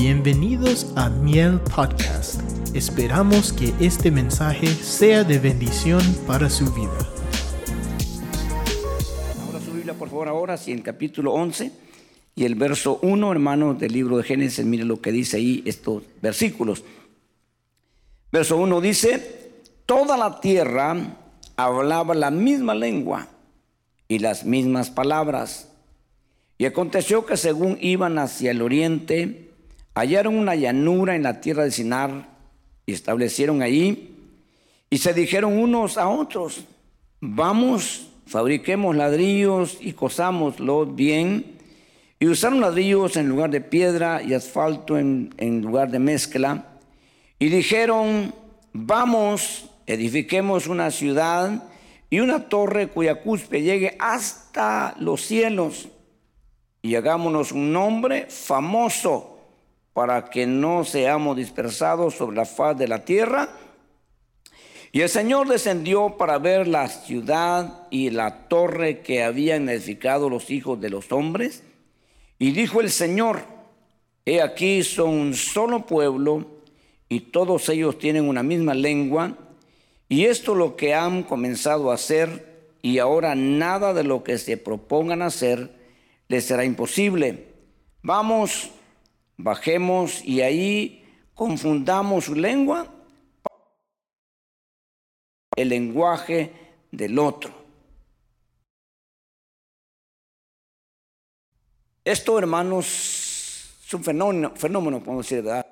Bienvenidos a Miel Podcast. Esperamos que este mensaje sea de bendición para su vida. Ahora su Biblia, por favor, ahora, si el capítulo 11 y el verso 1, hermanos, del libro de Génesis, mire lo que dice ahí estos versículos. Verso 1 dice, toda la tierra hablaba la misma lengua y las mismas palabras. Y aconteció que según iban hacia el oriente, hallaron una llanura en la tierra de Sinar y establecieron ahí y se dijeron unos a otros, vamos, fabriquemos ladrillos y cosámoslos bien. Y usaron ladrillos en lugar de piedra y asfalto en, en lugar de mezcla. Y dijeron, vamos, edifiquemos una ciudad y una torre cuya cuspe llegue hasta los cielos y hagámonos un nombre famoso para que no seamos dispersados sobre la faz de la tierra. Y el Señor descendió para ver la ciudad y la torre que habían edificado los hijos de los hombres. Y dijo el Señor, he aquí son un solo pueblo y todos ellos tienen una misma lengua. Y esto es lo que han comenzado a hacer y ahora nada de lo que se propongan hacer les será imposible. Vamos bajemos y ahí confundamos su lengua, el lenguaje del otro. Esto, hermanos, es un fenómeno, fenómeno podemos decir, ¿verdad?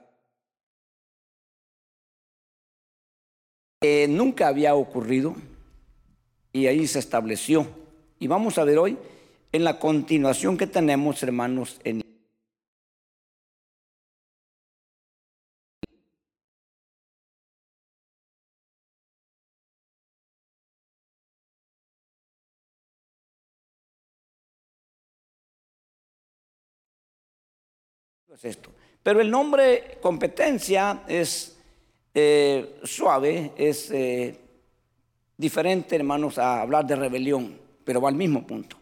nunca había ocurrido y ahí se estableció. Y vamos a ver hoy en la continuación que tenemos, hermanos, en esto. Pero el nombre competencia es eh, suave, es eh, diferente, hermanos, a hablar de rebelión, pero va al mismo punto,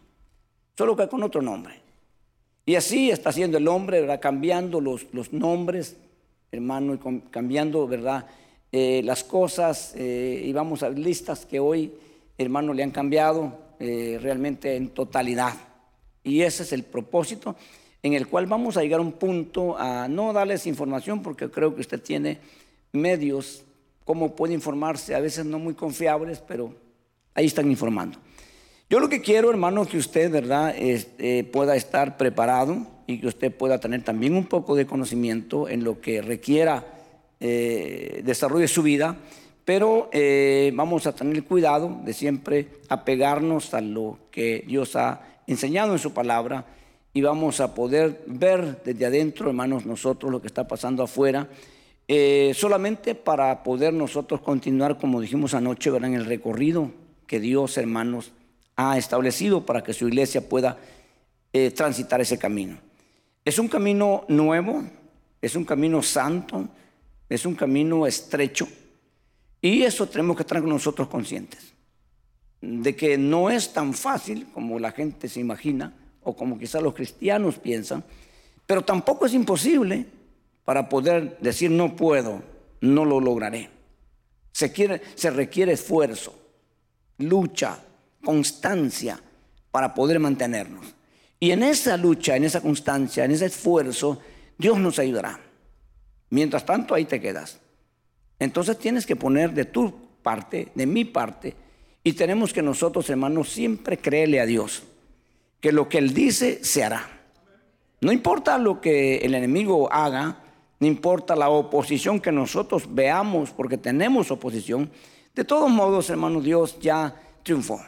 solo que con otro nombre. Y así está haciendo el hombre, ¿verdad? Cambiando los, los nombres, hermano, y cambiando, ¿verdad? Eh, las cosas, y vamos a listas que hoy, hermano, le han cambiado realmente en totalidad. Y ese es el propósito en el cual vamos a llegar a un punto a no darles información porque creo que usted tiene medios, cómo puede informarse, a veces no muy confiables, pero ahí están informando. Yo lo que quiero, hermano, que usted, ¿verdad?, este, pueda estar preparado y que usted pueda tener también un poco de conocimiento en lo que requiera eh, desarrollo su vida, pero eh, vamos a tener cuidado de siempre apegarnos a lo que Dios ha enseñado en su palabra y vamos a poder ver desde adentro, hermanos, nosotros lo que está pasando afuera, eh, solamente para poder nosotros continuar, como dijimos anoche, ¿verdad? en el recorrido que Dios, hermanos, ha establecido para que su iglesia pueda eh, transitar ese camino. Es un camino nuevo, es un camino santo, es un camino estrecho, y eso tenemos que estar nosotros conscientes, de que no es tan fácil como la gente se imagina, o como quizás los cristianos piensan, pero tampoco es imposible para poder decir no puedo, no lo lograré. Se, quiere, se requiere esfuerzo, lucha, constancia para poder mantenernos. Y en esa lucha, en esa constancia, en ese esfuerzo, Dios nos ayudará. Mientras tanto, ahí te quedas. Entonces tienes que poner de tu parte, de mi parte, y tenemos que nosotros, hermanos, siempre creerle a Dios que lo que Él dice se hará. No importa lo que el enemigo haga, no importa la oposición que nosotros veamos, porque tenemos oposición, de todos modos, hermano, Dios ya triunfó.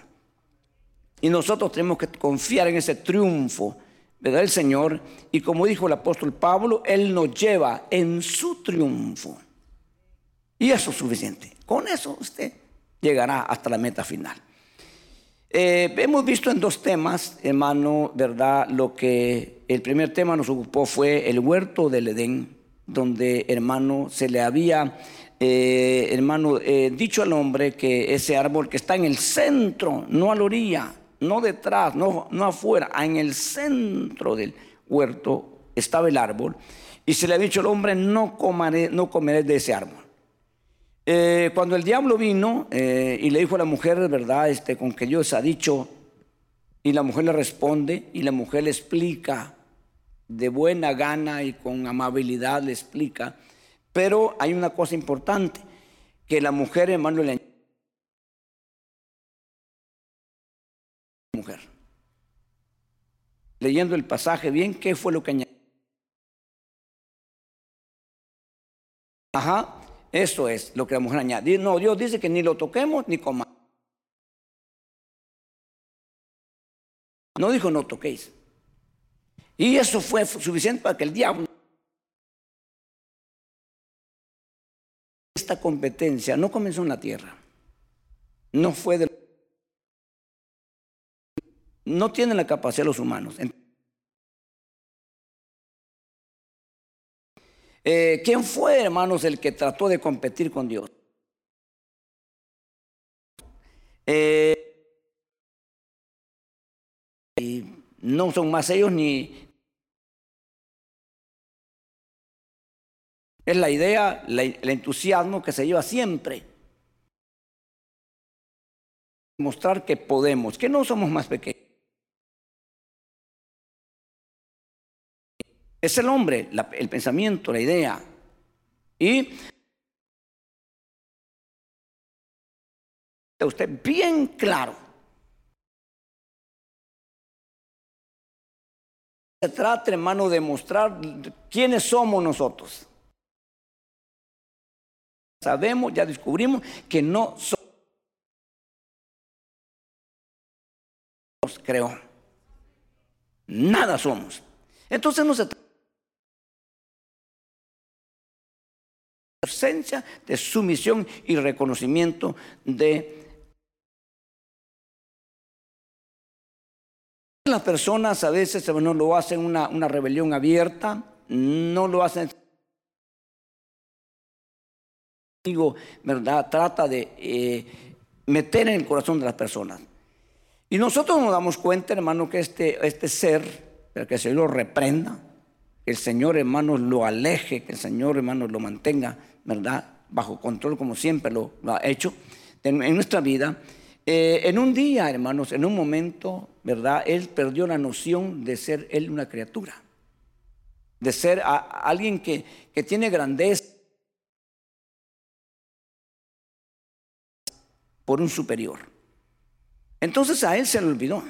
Y nosotros tenemos que confiar en ese triunfo, ¿verdad? El Señor. Y como dijo el apóstol Pablo, Él nos lleva en su triunfo. Y eso es suficiente. Con eso usted llegará hasta la meta final. Eh, hemos visto en dos temas, hermano, ¿verdad? Lo que el primer tema nos ocupó fue el huerto del Edén, donde, hermano, se le había, eh, hermano, eh, dicho al hombre que ese árbol que está en el centro, no a la orilla, no detrás, no, no afuera, en el centro del huerto estaba el árbol. y se le ha dicho al hombre, no, no comeré de ese árbol. Eh, cuando el diablo vino eh, y le dijo a la mujer, ¿verdad? Este, con que Dios ha dicho, y la mujer le responde, y la mujer le explica, de buena gana y con amabilidad le explica, pero hay una cosa importante, que la mujer, hermano, le mujer. Leyendo el pasaje bien, ¿qué fue lo que añadió? Ajá, eso es lo que la mujer añade. No, Dios dice que ni lo toquemos ni comamos. No dijo no toquéis. Y eso fue suficiente para que el diablo esta competencia no comenzó en la tierra. No fue de no tienen la capacidad los humanos. Eh, ¿Quién fue, hermanos, el que trató de competir con Dios? Eh, no son más ellos ni... Es la idea, el entusiasmo que se lleva siempre. Mostrar que podemos, que no somos más pequeños. Es el hombre, el pensamiento, la idea. Y usted bien claro. Se trata, hermano, de mostrar quiénes somos nosotros. Sabemos, ya descubrimos que no somos. Creo. Nada somos. Entonces no se trata. Ausencia de sumisión y reconocimiento de las personas a veces no lo hacen una, una rebelión abierta, no lo hacen ¿verdad? Trata de eh, meter en el corazón de las personas. Y nosotros nos damos cuenta, hermano, que este, este ser, que el Señor lo reprenda, que el Señor, hermano, lo aleje, que el Señor, hermano, lo mantenga ¿verdad? Bajo control como siempre lo, ha hecho en, nuestra vida. Eh, en un día, hermanos, en un momento, ¿verdad? Él perdió la noción de ser él una criatura, de ser alguien que, que tiene grandeza por un superior. Entonces a él se le olvidó.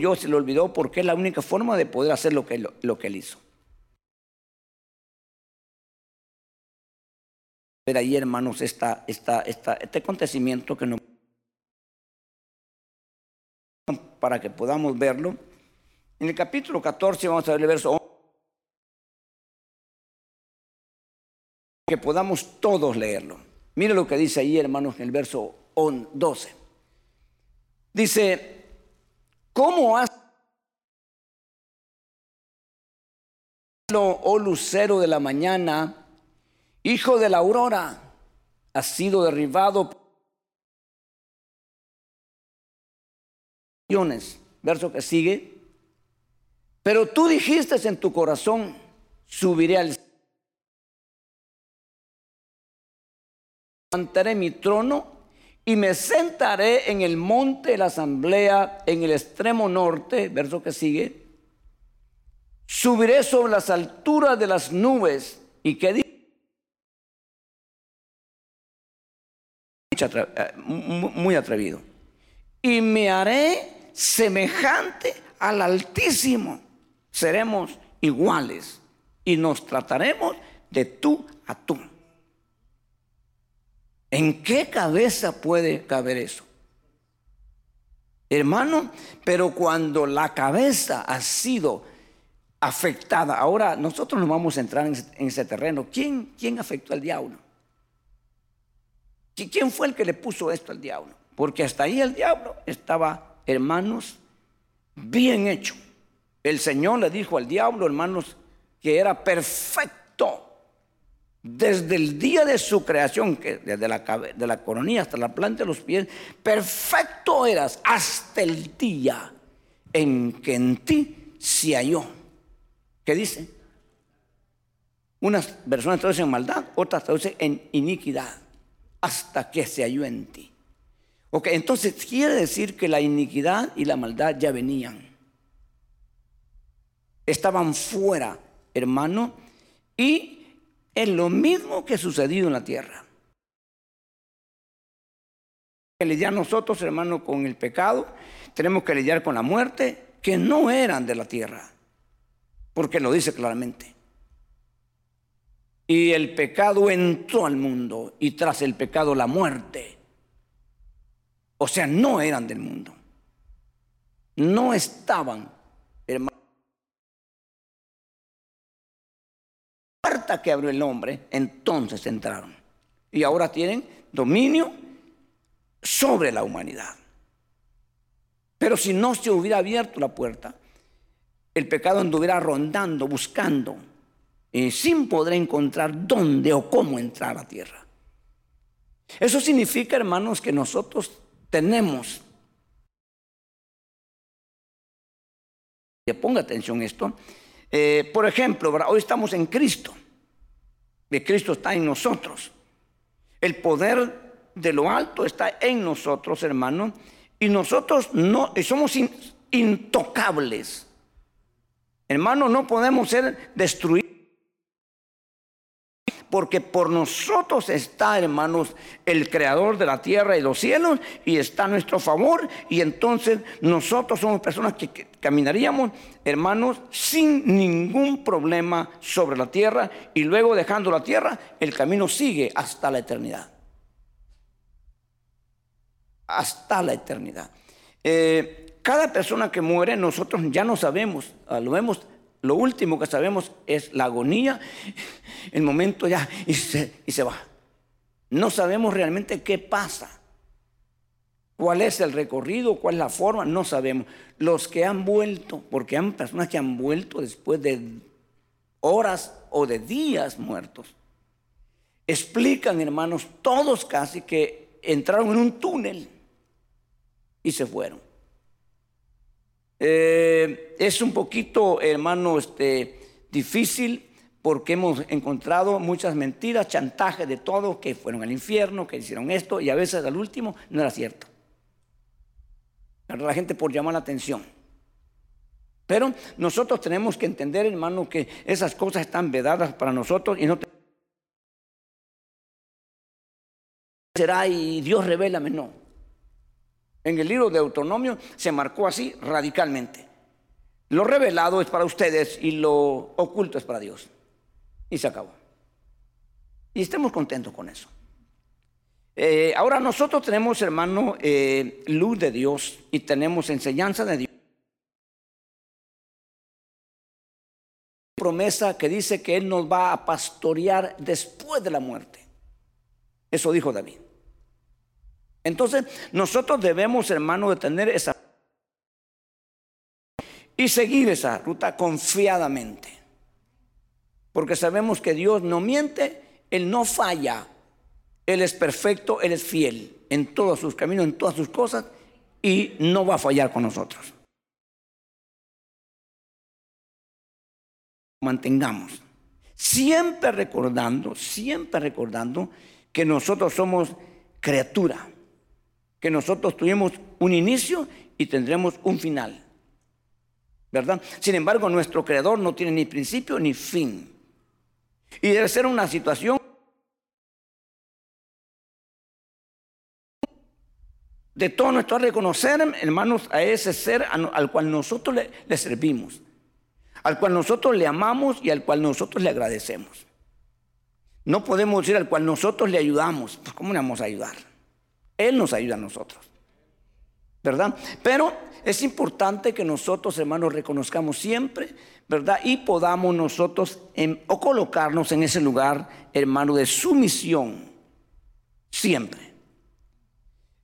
Yo se le olvidó porque es la única forma de poder hacer lo que, lo que él hizo. Ver ahí, hermanos, esta, esta, esta, este acontecimiento que no para que podamos verlo. En el capítulo 14 vamos a ver el verso 11. Que podamos todos leerlo. Mire lo que dice ahí, hermanos, en el verso 12. Dice, ¿cómo has oh lucero de la mañana hijo de la aurora, ha sido derribado. Verso que sigue. Pero tú dijiste en tu corazón, subiré al levantaré mi trono y me sentaré en el monte de la asamblea en el extremo norte, verso que sigue. Subiré sobre las alturas de las nubes y Eh, muy atrevido. Y me haré semejante al Altísimo. Seremos iguales y nos trataremos de tú a tú. ¿En qué cabeza puede caber eso? Hermano, pero cuando la cabeza ha sido afectada, ahora nosotros nos vamos a entrar en ese terreno. ¿Quién, quién afectó al diablo? ¿Quién fue el que le puso esto al diablo? Porque hasta ahí el diablo estaba, hermanos, bien hecho. El Señor le dijo al diablo, hermanos, que era perfecto. Desde el día de su creación, que desde la, de la coronilla hasta la planta de los pies, perfecto eras hasta el día en que en ti se halló. ¿Qué dice? Unas personas traducen en maldad, otras traducen en iniquidad, hasta que se halló en ti. Ok, entonces quiere decir que la iniquidad y la maldad ya venían. Estaban fuera, hermano, y es lo mismo que ha sucedido en la tierra. Que lidiar nosotros, hermano, con el pecado, tenemos que lidiar con la muerte, que no eran de la tierra, porque lo dice claramente. Y el pecado entró al mundo y tras el pecado la muerte. O sea, no eran del mundo. No estaban, hermano. Puerta que abrió el hombre, entonces entraron. Y ahora tienen dominio sobre la humanidad. Pero si no se hubiera abierto la puerta, el pecado anduviera rondando, buscando, eh, sin poder encontrar dónde o cómo entrar a la tierra. Eso significa, hermanos, que nosotros tenemos. Que ponga atención esto. Eh, por ejemplo, hoy estamos en Cristo. Y Cristo está en nosotros. El poder de lo alto está en nosotros, hermano. Y nosotros no somos intocables. Hermano, no podemos ser destruidos porque por nosotros está, hermanos, el creador de la tierra y los cielos, y está a nuestro favor, y entonces nosotros somos personas que, caminaríamos, hermanos, sin ningún problema sobre la tierra, y luego dejando la tierra, el camino sigue hasta la eternidad. Hasta la eternidad. Eh, cada persona que muere, nosotros ya no sabemos, lo vemos lo último que sabemos es la agonía, el momento ya y se, y se va. No sabemos realmente qué pasa. ¿Cuál es el recorrido? ¿Cuál es la forma? No sabemos. Los que han vuelto, porque hay personas que han vuelto después de horas o de días muertos, explican, hermanos, todos casi que entraron en un túnel y se fueron. Eh, es un poquito, hermano, este, difícil porque hemos encontrado muchas mentiras, chantajes de todo, que fueron al infierno, que hicieron esto, y a veces al último no era cierto. La gente por llamar la atención. Pero nosotros tenemos que entender, hermano, que esas cosas están vedadas para nosotros y no será y Dios revélame, no. En el libro de Autonomio se marcó así radicalmente. Lo revelado es para ustedes y lo oculto es para Dios. Y se acabó. Y estemos contentos con eso. Eh, ahora nosotros tenemos, hermano, eh, luz de Dios y tenemos enseñanza de Dios. Promesa que dice que Él nos va a pastorear después de la muerte. Eso dijo David. Entonces, nosotros debemos, hermano, de tener esa y seguir esa ruta confiadamente. Porque sabemos que Dios no miente, Él no falla, Él es perfecto, Él es fiel en todos sus caminos, en todas sus cosas, y no va a fallar con nosotros. Mantengamos, siempre recordando, siempre recordando que nosotros somos criatura que nosotros tuvimos un inicio y tendremos un final. ¿Verdad? Sin embargo, nuestro creador no tiene ni principio ni fin. Y debe ser una situación de todo nuestro reconocer, hermanos, a ese ser al cual nosotros le, le, servimos, al cual nosotros le amamos y al cual nosotros le agradecemos. No podemos decir al cual nosotros le ayudamos, pues ¿cómo le vamos a ayudar? Él nos ayuda a nosotros. ¿Verdad? Pero es importante que nosotros, hermanos, reconozcamos siempre, ¿verdad? Y podamos nosotros o colocarnos en ese lugar, hermano, de sumisión. Siempre.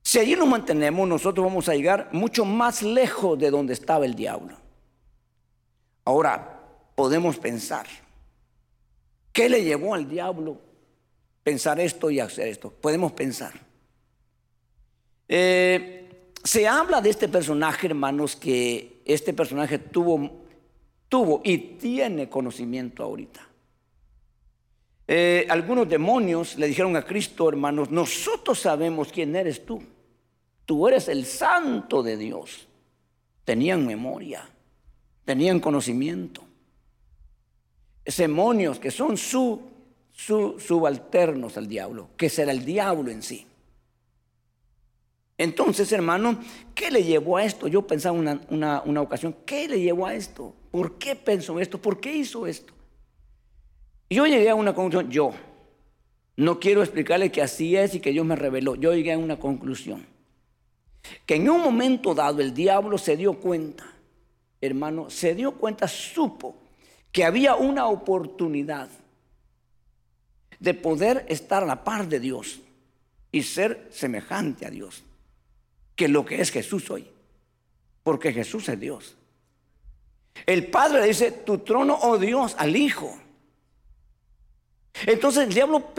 Si allí nos mantenemos, nosotros vamos a llegar mucho más lejos de donde estaba el diablo. Ahora, podemos pensar, ¿qué le llevó al diablo pensar esto y hacer esto? Podemos pensar. Eh, se habla de este personaje, hermanos, que este personaje tuvo tuvo y tiene conocimiento ahorita. Eh, algunos demonios le dijeron a Cristo, hermanos, nosotros sabemos quién eres tú. Tú eres el santo de Dios. Tenían memoria, tenían conocimiento. Demonios que son su, subalternos al diablo, que será el diablo en sí. Entonces, hermano, ¿qué le llevó a esto? Yo pensaba una, una, ocasión, ¿qué le llevó a esto? ¿Por qué pensó esto? ¿Por qué hizo esto? Yo llegué a una conclusión, yo. No quiero explicarle que así es y que Dios me reveló. Yo llegué a una conclusión. Que en un momento dado el diablo se dio cuenta, hermano, se dio cuenta, supo que había una oportunidad de poder estar a la par de Dios y ser semejante a Dios, que lo que es Jesús hoy, porque Jesús es Dios. El Padre le dice, tu trono, oh Dios, al Hijo. Entonces el diablo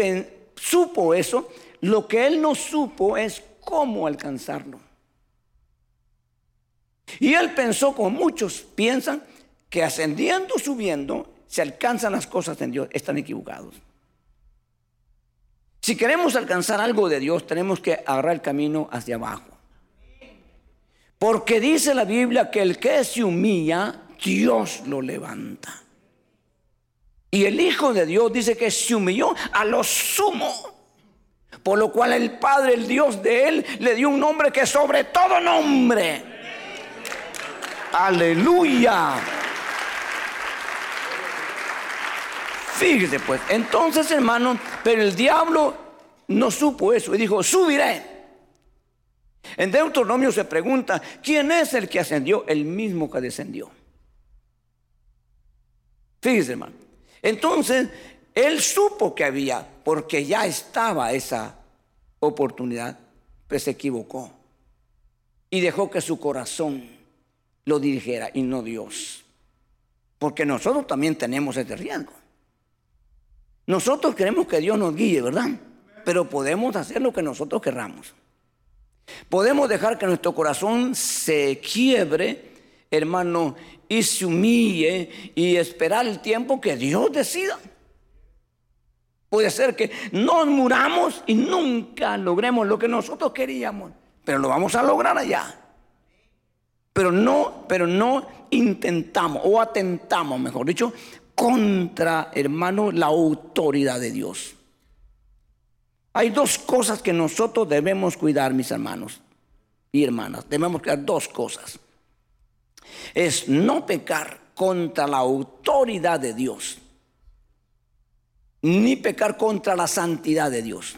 supo eso, lo que él no supo es cómo alcanzarlo. Y él pensó, como muchos piensan, que ascendiendo, subiendo, se alcanzan las cosas en Dios. Están equivocados. Si queremos alcanzar algo de Dios, tenemos que agarrar el camino hacia abajo. Porque dice la Biblia que el que se humilla, Dios lo levanta. Y el Hijo de Dios dice que se humilló a lo sumo. Por lo cual el Padre, el Dios de él, le dio un nombre que sobre todo nombre Aleluya. Fíjese pues, entonces hermano, pero el diablo no supo eso y dijo, subiré. En Deuteronomio se pregunta, ¿quién es el que ascendió? El mismo que descendió. Fíjese hermano. Entonces, él supo que había, porque ya estaba esa oportunidad, pues se equivocó y dejó que su corazón lo dirigiera y no Dios. Porque nosotros también tenemos ese riesgo. Nosotros queremos que Dios nos guíe, ¿verdad? Pero podemos hacer lo que nosotros querramos. Podemos dejar que nuestro corazón se quiebre, hermano, y se humille y esperar el tiempo que Dios decida. Puede ser que nos muramos y nunca logremos lo que nosotros queríamos, pero lo vamos a lograr allá. Pero no, pero no intentamos o atentamos, mejor dicho, contra, hermano, la autoridad de Dios. Hay dos cosas que nosotros debemos cuidar, mis hermanos y hermanas. Debemos cuidar dos cosas. Es no pecar contra la autoridad de Dios, ni pecar contra la santidad de Dios.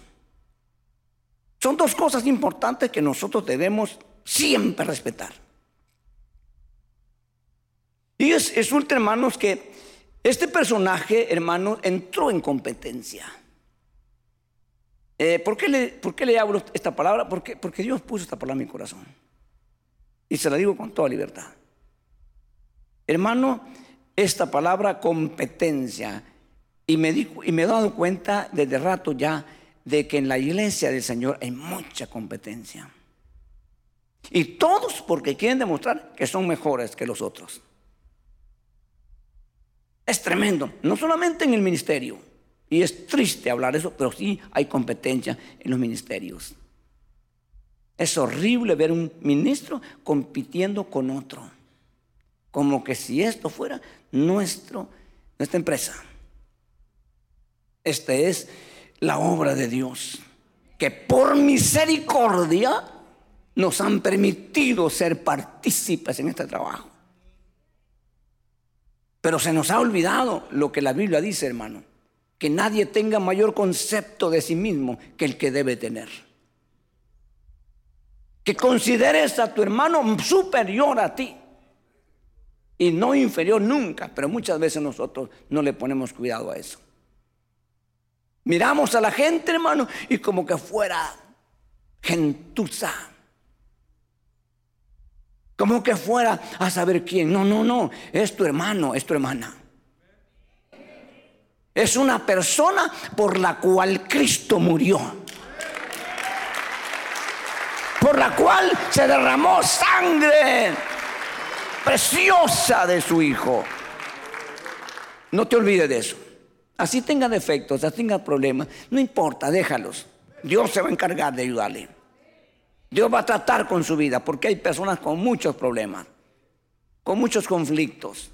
Son dos cosas importantes que nosotros debemos siempre respetar. Y es, resulta, hermanos, que este personaje, hermano, entró en competencia. Eh, ¿por, qué le, ¿por, qué le, hablo esta palabra? Porque, porque Dios puso esta palabra en mi corazón. Y se la digo con toda libertad. Hermano, esta palabra competencia. Y me, y me he dado cuenta desde rato ya de que en la iglesia del Señor hay mucha competencia. Y todos porque quieren demostrar que son mejores que los otros. Es tremendo, no solamente en el ministerio, y es triste hablar eso, pero sí hay competencia en los ministerios. Es horrible ver un ministro compitiendo con otro, como que si esto fuera nuestro, nuestra empresa. Esta es la obra de Dios, que por misericordia nos han permitido ser partícipes en este trabajo. Pero se nos ha olvidado lo que la Biblia dice, hermano. Que nadie tenga mayor concepto de sí mismo que el que debe tener. Que consideres a tu hermano superior a ti. Y no inferior nunca. Pero muchas veces nosotros no le ponemos cuidado a eso. Miramos a la gente, hermano, y como que fuera gentuza como que fuera a saber quién. No, no, no. Es tu hermano, es tu hermana. Es una persona por la cual Cristo murió. Por la cual se derramó sangre preciosa de su Hijo. No te olvides de eso. Así tenga defectos, así tenga problemas, no importa, déjalos. Dios se va a encargar de ayudarle. Dios va a tratar con su vida, porque hay personas con muchos problemas, con muchos conflictos.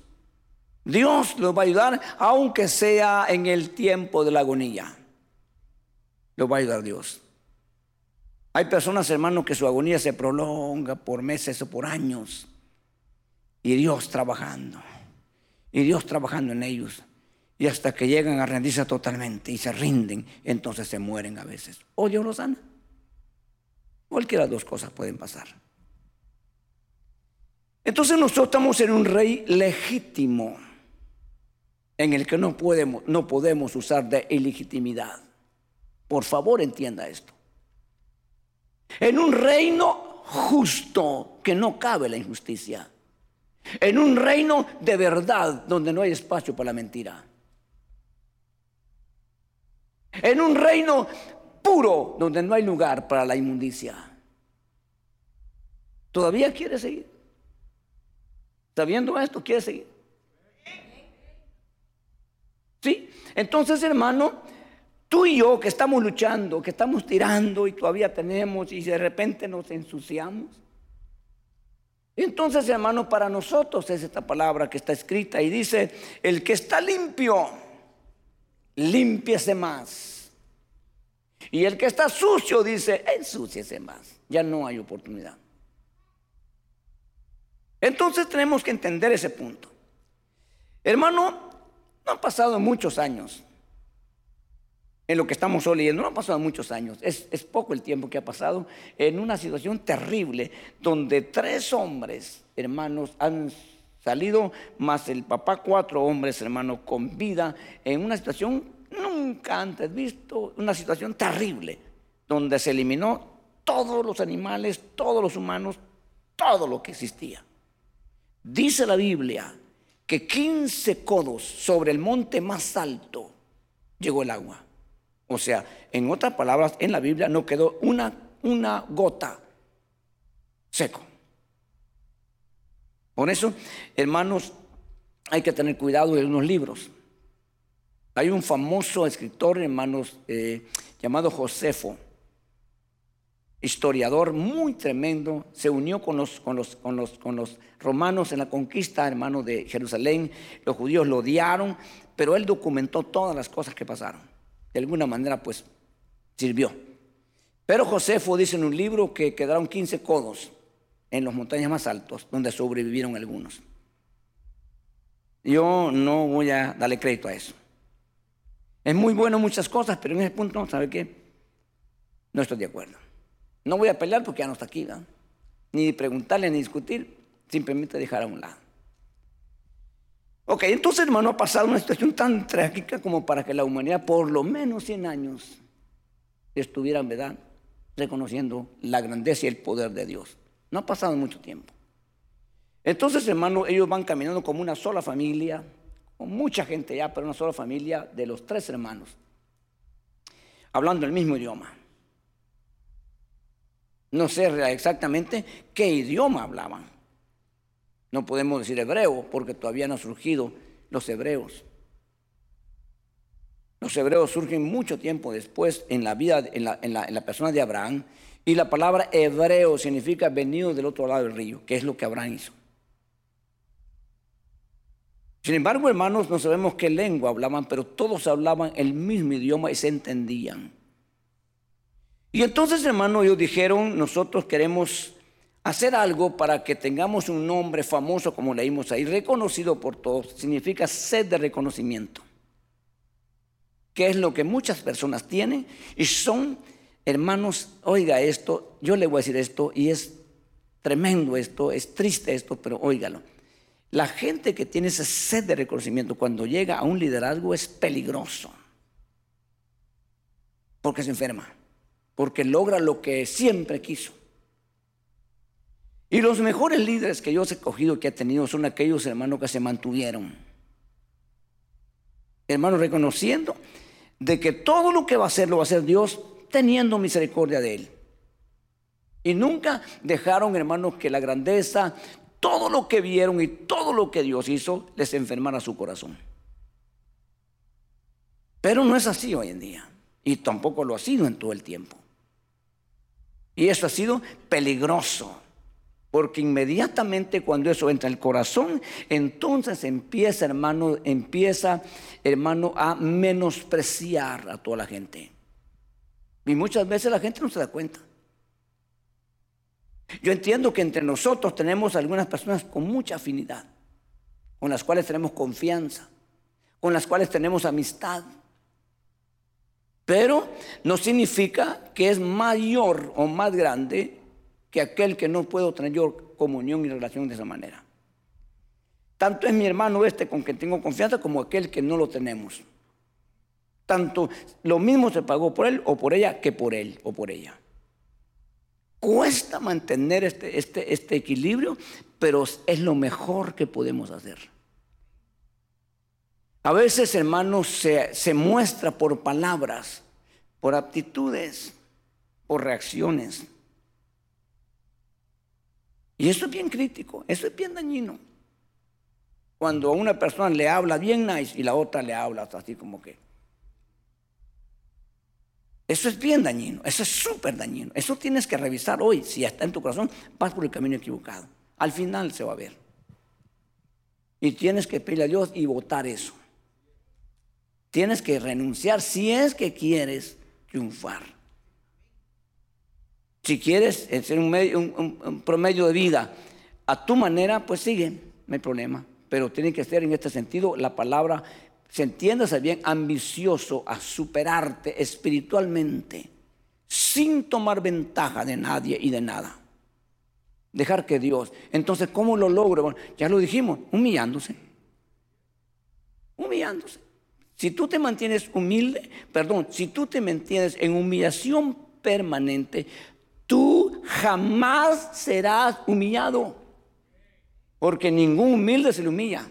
Dios los va a ayudar, aunque sea en el tiempo de la agonía. Los va a ayudar Dios. Hay personas, hermanos, que su agonía se prolonga por meses o por años. Y Dios trabajando. Y Dios trabajando en ellos. Y hasta que llegan a rendirse totalmente y se rinden, entonces se mueren a veces. O Dios los sana. Cualquiera de las dos cosas pueden pasar. Entonces nosotros estamos en un rey legítimo en el que no podemos, no podemos usar de ilegitimidad. Por favor, entienda esto. En un reino justo que no cabe la injusticia. En un reino de verdad donde no hay espacio para la mentira. En un reino puro donde no hay lugar para la inmundicia. ¿Todavía quiere seguir? ¿Sabiendo esto, quiere seguir? ¿Sí? Entonces, hermano, tú y yo que estamos luchando, que estamos tirando y todavía tenemos y de repente nos ensuciamos. Entonces, hermano, para nosotros es esta palabra que está escrita y dice, el que está limpio, límpiese más. Y el que está sucio dice, ensúciese más. Ya no hay oportunidad. Entonces tenemos que entender ese punto. Hermano, no han pasado muchos años en lo que estamos leyendo, no han pasado muchos años, es, es, poco el tiempo que ha pasado en una situación terrible donde tres hombres, hermanos, han salido, más el papá, cuatro hombres, hermanos, con vida, en una situación nunca antes visto, una situación terrible, donde se eliminó todos los animales, todos los humanos, todo lo que existía. Dice la Biblia que 15 codos sobre el monte más alto llegó el agua. O sea, en otras palabras, en la Biblia no quedó una, una gota seco. Por eso, hermanos, hay que tener cuidado de unos libros. Hay un famoso escritor, hermanos, eh, llamado Josefo, historiador muy tremendo, se unió con los, con, los, con, los, con los, romanos en la conquista, hermanos, de Jerusalén. Los judíos lo odiaron, pero él documentó todas las cosas que pasaron. De alguna manera, pues, sirvió. Pero Josefo dice en un libro que quedaron 15 codos en las montañas más altos, donde sobrevivieron algunos. Yo no voy a darle crédito a eso. Es muy bueno muchas cosas, pero en ese punto, ¿sabe qué? No estoy de acuerdo. No voy a pelear porque ya no está aquí, ni preguntarle ni discutir, simplemente dejar a un lado. Ok, entonces hermano, ha pasado una situación tan trágica como para que la humanidad por lo menos 100 años estuviera, ¿verdad?, reconociendo la grandeza y el poder de Dios. No ha pasado mucho tiempo. Entonces, hermano, ellos van caminando como una sola familia, con mucha gente ya, pero una sola familia de los tres hermanos, hablando el mismo idioma. No sé exactamente qué idioma hablaban. No podemos decir hebreo porque todavía no han surgido los hebreos. Los hebreos surgen mucho tiempo después en la vida, en la, en la, persona de Abraham. Y la palabra hebreo significa venido del otro lado del río, que es lo que Abraham hizo. Sin embargo, hermanos, no sabemos qué lengua hablaban, pero todos hablaban el mismo idioma y se entendían. Y entonces, hermano, ellos dijeron, nosotros queremos hacer algo para que tengamos un nombre famoso, como leímos ahí, reconocido por todos. Significa sed de reconocimiento. Que es lo que muchas personas tienen y son, hermanos, oiga esto, yo le voy a decir esto y es tremendo esto, es triste esto, pero óigalo. La gente que tiene esa sed de reconocimiento cuando llega a un liderazgo es peligroso, porque se enferma porque logra lo que siempre quiso. Y los mejores líderes que yo he escogido, que he tenido, son aquellos hermanos que se mantuvieron. Hermanos, reconociendo de que todo lo que va a hacer lo va a hacer Dios teniendo misericordia de Él. Y nunca dejaron, hermanos, que la grandeza, todo lo que vieron y todo lo que Dios hizo, les enfermara su corazón. Pero no es así hoy en día. Y tampoco lo ha sido en todo el tiempo. Y eso ha sido peligroso. Porque inmediatamente cuando eso entra en el corazón, entonces empieza, hermano, empieza, hermano, a menospreciar a toda la gente. Y muchas veces la gente no se da cuenta. Yo entiendo que entre nosotros tenemos algunas personas con mucha afinidad, con las cuales tenemos confianza, con las cuales tenemos amistad. Pero no significa que es mayor o más grande que aquel que no puedo tener yo comunión y relación de esa manera. Tanto es mi hermano este con quien tengo confianza como aquel que no lo tenemos. Tanto lo mismo se pagó por él o por ella que por él o por ella. Cuesta mantener este, este, este equilibrio, pero es lo mejor que podemos hacer. A veces, hermanos, se, muestra por palabras, por aptitudes, por reacciones. Y eso es bien crítico, eso es bien dañino. Cuando a una persona le habla bien nice y la otra le habla así como que. Eso es bien dañino, eso es súper dañino. Eso tienes que revisar hoy. Si está en tu corazón, vas por el camino equivocado. Al final se va a ver. Y tienes que pedirle a Dios y votar eso. Tienes que renunciar si es que quieres triunfar. Si quieres ser un, un, promedio de vida a tu manera, pues sigue, no hay problema. Pero tiene que ser en este sentido la palabra, se entiéndase bien, ambicioso a superarte espiritualmente, sin tomar ventaja de nadie y de nada. Dejar que Dios. Entonces, ¿cómo lo logro? Bueno, ya lo dijimos, humillándose. Humillándose. Si tú te mantienes humilde, perdón, si tú te mantienes en humillación permanente, tú jamás serás humillado. Porque ningún humilde se le humilla.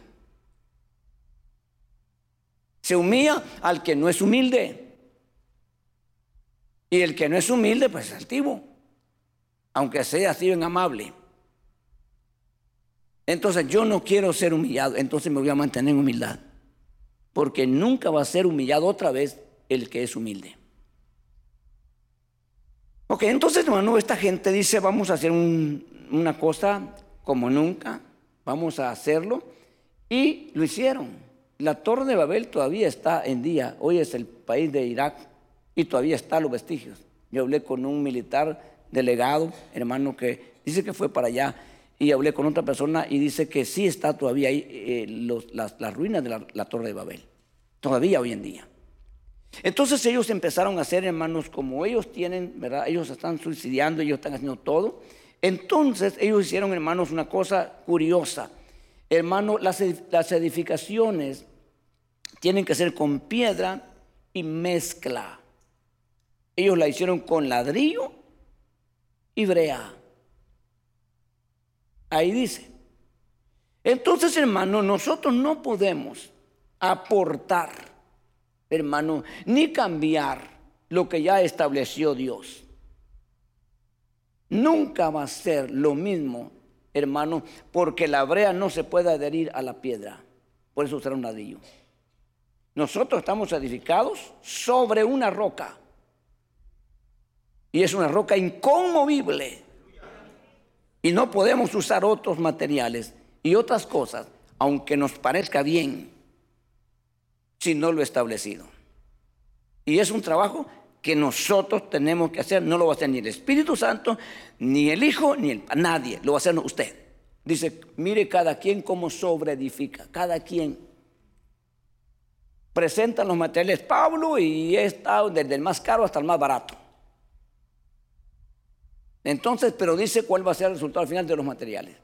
Se humilla al que no es humilde. Y el que no es humilde, pues es altivo. Aunque sea así en amable. Entonces yo no quiero ser humillado, entonces me voy a mantener en humildad. Porque nunca va a ser humillado otra vez el que es humilde. Ok, entonces hermano, esta gente dice, vamos a hacer una cosa como nunca, vamos a hacerlo. Y lo hicieron. La torre de Babel todavía está en día. Hoy es el país de Irak y todavía están los vestigios. Yo hablé con un militar delegado, hermano, que dice que fue para allá. Y hablé con otra persona y dice que sí está todavía ahí eh, las, ruinas de la torre de Babel. Todavía hoy en día. Entonces ellos empezaron a hacer, hermanos, como ellos tienen, ¿verdad? Ellos están suicidando, ellos están haciendo todo. Entonces ellos hicieron, hermanos, una cosa curiosa. Hermano, las, las edificaciones tienen que ser con piedra y mezcla. Ellos la hicieron con ladrillo y brea. Ahí dice. Entonces, hermano, nosotros no podemos aportar hermano, ni cambiar lo que ya estableció Dios. Nunca va a ser lo mismo, hermano, porque la brea no se puede adherir a la piedra. Por eso será un ladrillo. Nosotros estamos edificados sobre una roca. Y es una roca inconmovible. Y no podemos usar otros materiales y otras cosas, aunque nos parezca bien si no lo establecido. Y es un trabajo que nosotros tenemos que hacer. No lo va a hacer ni el Espíritu Santo, ni el Hijo, ni el, nadie. Lo va a hacer usted. Dice, mire cada quien cómo sobreedifica. Cada quien presenta los materiales Pablo y está desde el más caro hasta el más barato. Entonces, pero dice cuál va a ser el resultado al final de los materiales.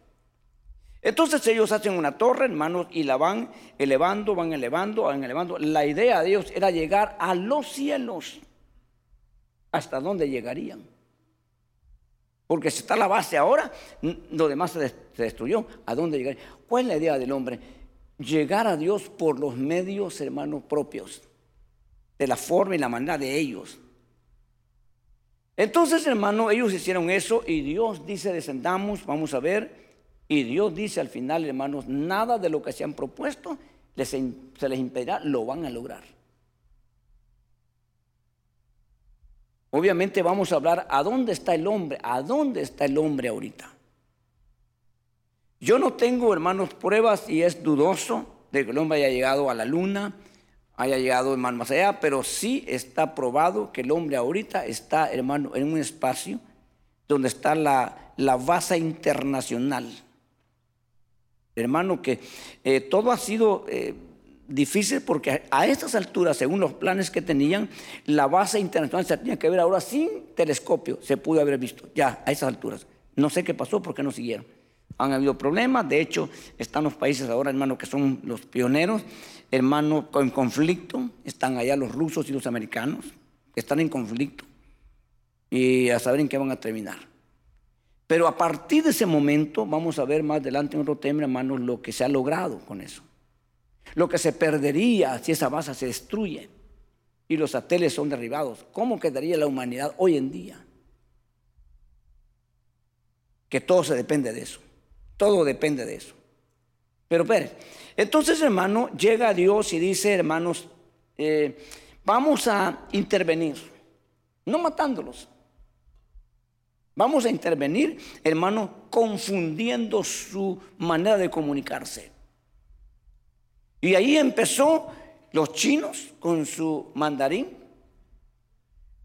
Entonces ellos hacen una torre, hermanos, y la van elevando, van elevando, van elevando. La idea de ellos era llegar a los cielos. ¿Hasta dónde llegarían? Porque si está la base ahora, lo demás se, destruyó. ¿A dónde llegarían? ¿Cuál es la idea del hombre? Llegar a Dios por los medios, hermanos, propios. De la forma y la manera de ellos. Entonces, hermano, ellos hicieron eso y Dios dice, descendamos, vamos a ver. Y Dios dice al final, hermanos, nada de lo que se han propuesto se les impedirá, lo van a lograr. Obviamente vamos a hablar a dónde está el hombre, a dónde está el hombre ahorita. Yo no tengo, hermanos, pruebas y es dudoso de que el hombre haya llegado a la luna, haya llegado, hermano, más allá, pero sí está probado que el hombre ahorita está, hermano, en un espacio donde está la, la base internacional. Hermano, que eh, todo ha sido eh, difícil porque a estas alturas, según los planes que tenían, la base internacional se tenía que ver ahora sin telescopio, se pudo haber visto, ya a esas alturas. No sé qué pasó, porque no siguieron. Han habido problemas, de hecho, están los países ahora, hermano, que son los pioneros, hermano, en conflicto, están allá los rusos y los americanos, están en conflicto, y a saber en qué van a terminar. Pero a partir de ese momento, vamos a ver más adelante en otro tema, hermanos, lo que se ha logrado con eso. Lo que se perdería si esa base se destruye y los satélites son derribados. ¿Cómo quedaría la humanidad hoy en día? Que todo se depende de eso. Todo depende de eso. Pero entonces hermano, llega Dios y dice, hermanos, eh, vamos a intervenir, no matándolos. Vamos a intervenir, hermano, confundiendo su manera de comunicarse. Y ahí empezó los chinos con su mandarín,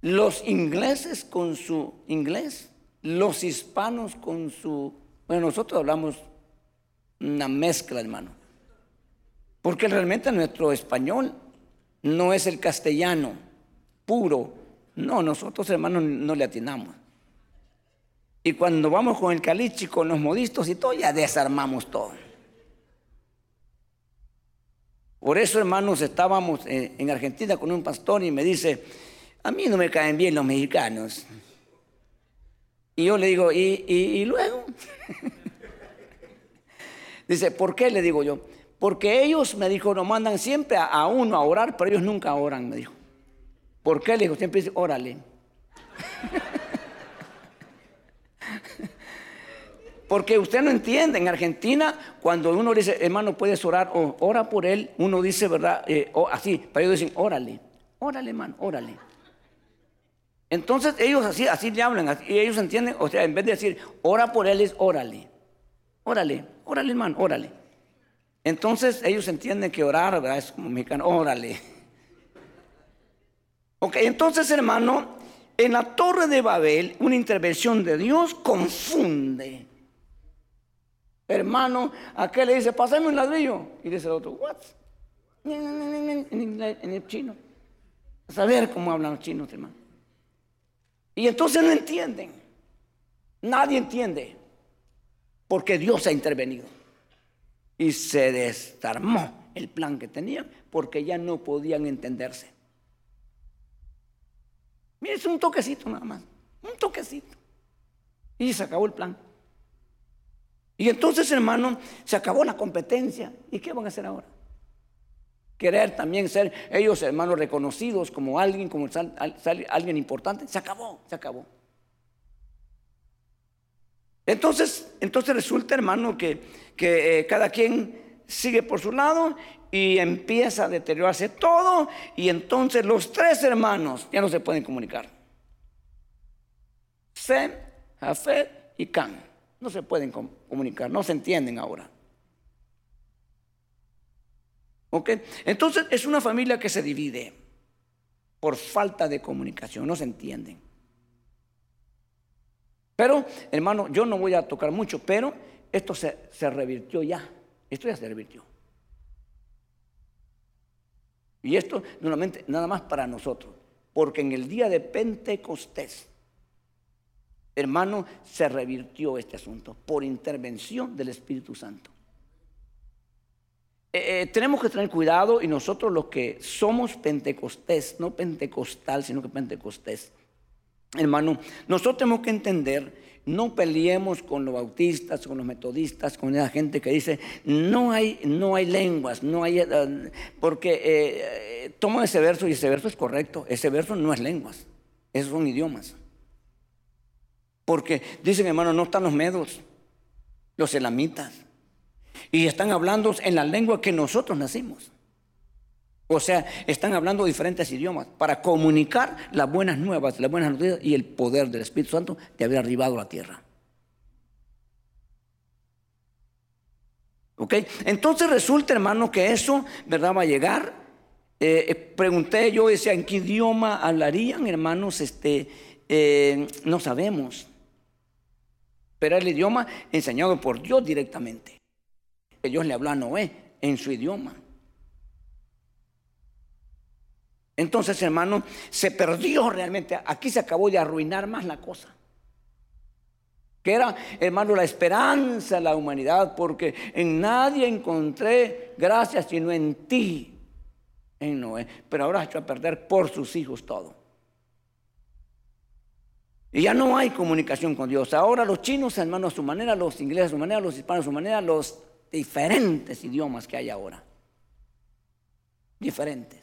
los ingleses con su inglés, los hispanos con su... Bueno, nosotros hablamos una mezcla, hermano. Porque realmente nuestro español no es el castellano puro. No, nosotros hermanos no le atinamos. Y cuando vamos con el caliche, con los modistos y todo, ya desarmamos todo. Por eso, hermanos, estábamos en Argentina con un pastor y me dice, a mí no me caen bien los mexicanos. Y yo le digo, ¿y, luego? Dice, ¿por qué? Le digo yo, porque ellos, me dijo, nos mandan siempre a, uno a orar, pero ellos nunca oran, me dijo. ¿Por qué? Le digo, siempre dice, órale. Porque usted no entiende, en Argentina, cuando uno dice, hermano, puedes orar o ora por él, uno dice, ¿verdad? Eh, así, pero ellos dicen, órale, órale, hermano, órale. Entonces ellos así, así le hablan, y ellos entienden, o sea, en vez de decir, ora por él, es órale, órale, órale, hermano, órale. Entonces ellos entienden que orar, ¿verdad? Es como mexicano, órale. Ok, entonces hermano, en la torre de Babel, una intervención de Dios confunde hermano, aquel le dice, pásame un ladrillo. Y dice el otro, what? En, el chino. A saber cómo hablan los chinos, hermano. Y entonces no entienden. Nadie entiende. Porque Dios ha intervenido. Y se desarmó el plan que tenían porque ya no podían entenderse. Mire, es un toquecito nada más. Un toquecito. Y se acabó el plan. Y entonces, hermano, se acabó la competencia. ¿Y qué van a hacer ahora? Querer también ser ellos, hermanos, reconocidos como alguien, como alguien importante. Se acabó, se acabó. Entonces, entonces resulta, hermano, que, que eh, cada quien sigue por su lado y empieza a deteriorarse todo. Y entonces los tres hermanos ya no se pueden comunicar. Sem, Jafet y Can no se pueden comunicar, no se entienden ahora. ¿Ok? Entonces es una familia que se divide por falta de comunicación, no se entienden. Pero, hermano, yo no voy a tocar mucho, pero esto se, se revirtió ya. Esto ya se revirtió. Y esto, nuevamente, nada más para nosotros. Porque en el día de Pentecostés, hermano, se revirtió este asunto por intervención del Espíritu Santo. Eh, eh, tenemos que tener cuidado y nosotros los que somos pentecostés, no pentecostal, sino que pentecostés, hermano, nosotros tenemos que entender, no peleemos con los bautistas, con los metodistas, con esa gente que dice, no hay, no hay lenguas, no hay, eh, porque eh, toma ese verso y ese verso es correcto, ese verso no es lenguas, esos son idiomas. Porque dicen, hermano, no están los medos, los elamitas. Y están hablando en la lengua que nosotros nacimos. O sea, están hablando diferentes idiomas para comunicar las buenas nuevas, las buenas noticias y el poder del Espíritu Santo de haber arribado a la tierra. ¿Ok? Entonces resulta, hermano, que eso, ¿verdad? Va a llegar. Eh, eh, pregunté yo, decía, ¿en qué idioma hablarían, hermanos? Este, eh, no sabemos. Pero el idioma enseñado por Dios directamente. Dios le habló a Noé en su idioma. Entonces, hermano, se perdió realmente. Aquí se acabó de arruinar más la cosa. Que era, hermano, la esperanza de la humanidad, porque en nadie encontré gracias sino en ti, en Noé. Pero ahora ha hecho a perder por sus hijos todo. Y ya no hay comunicación con Dios. Ahora los chinos, hermano, a su manera, los ingleses a su manera, los hispanos a su manera, los diferentes idiomas que hay ahora. Diferentes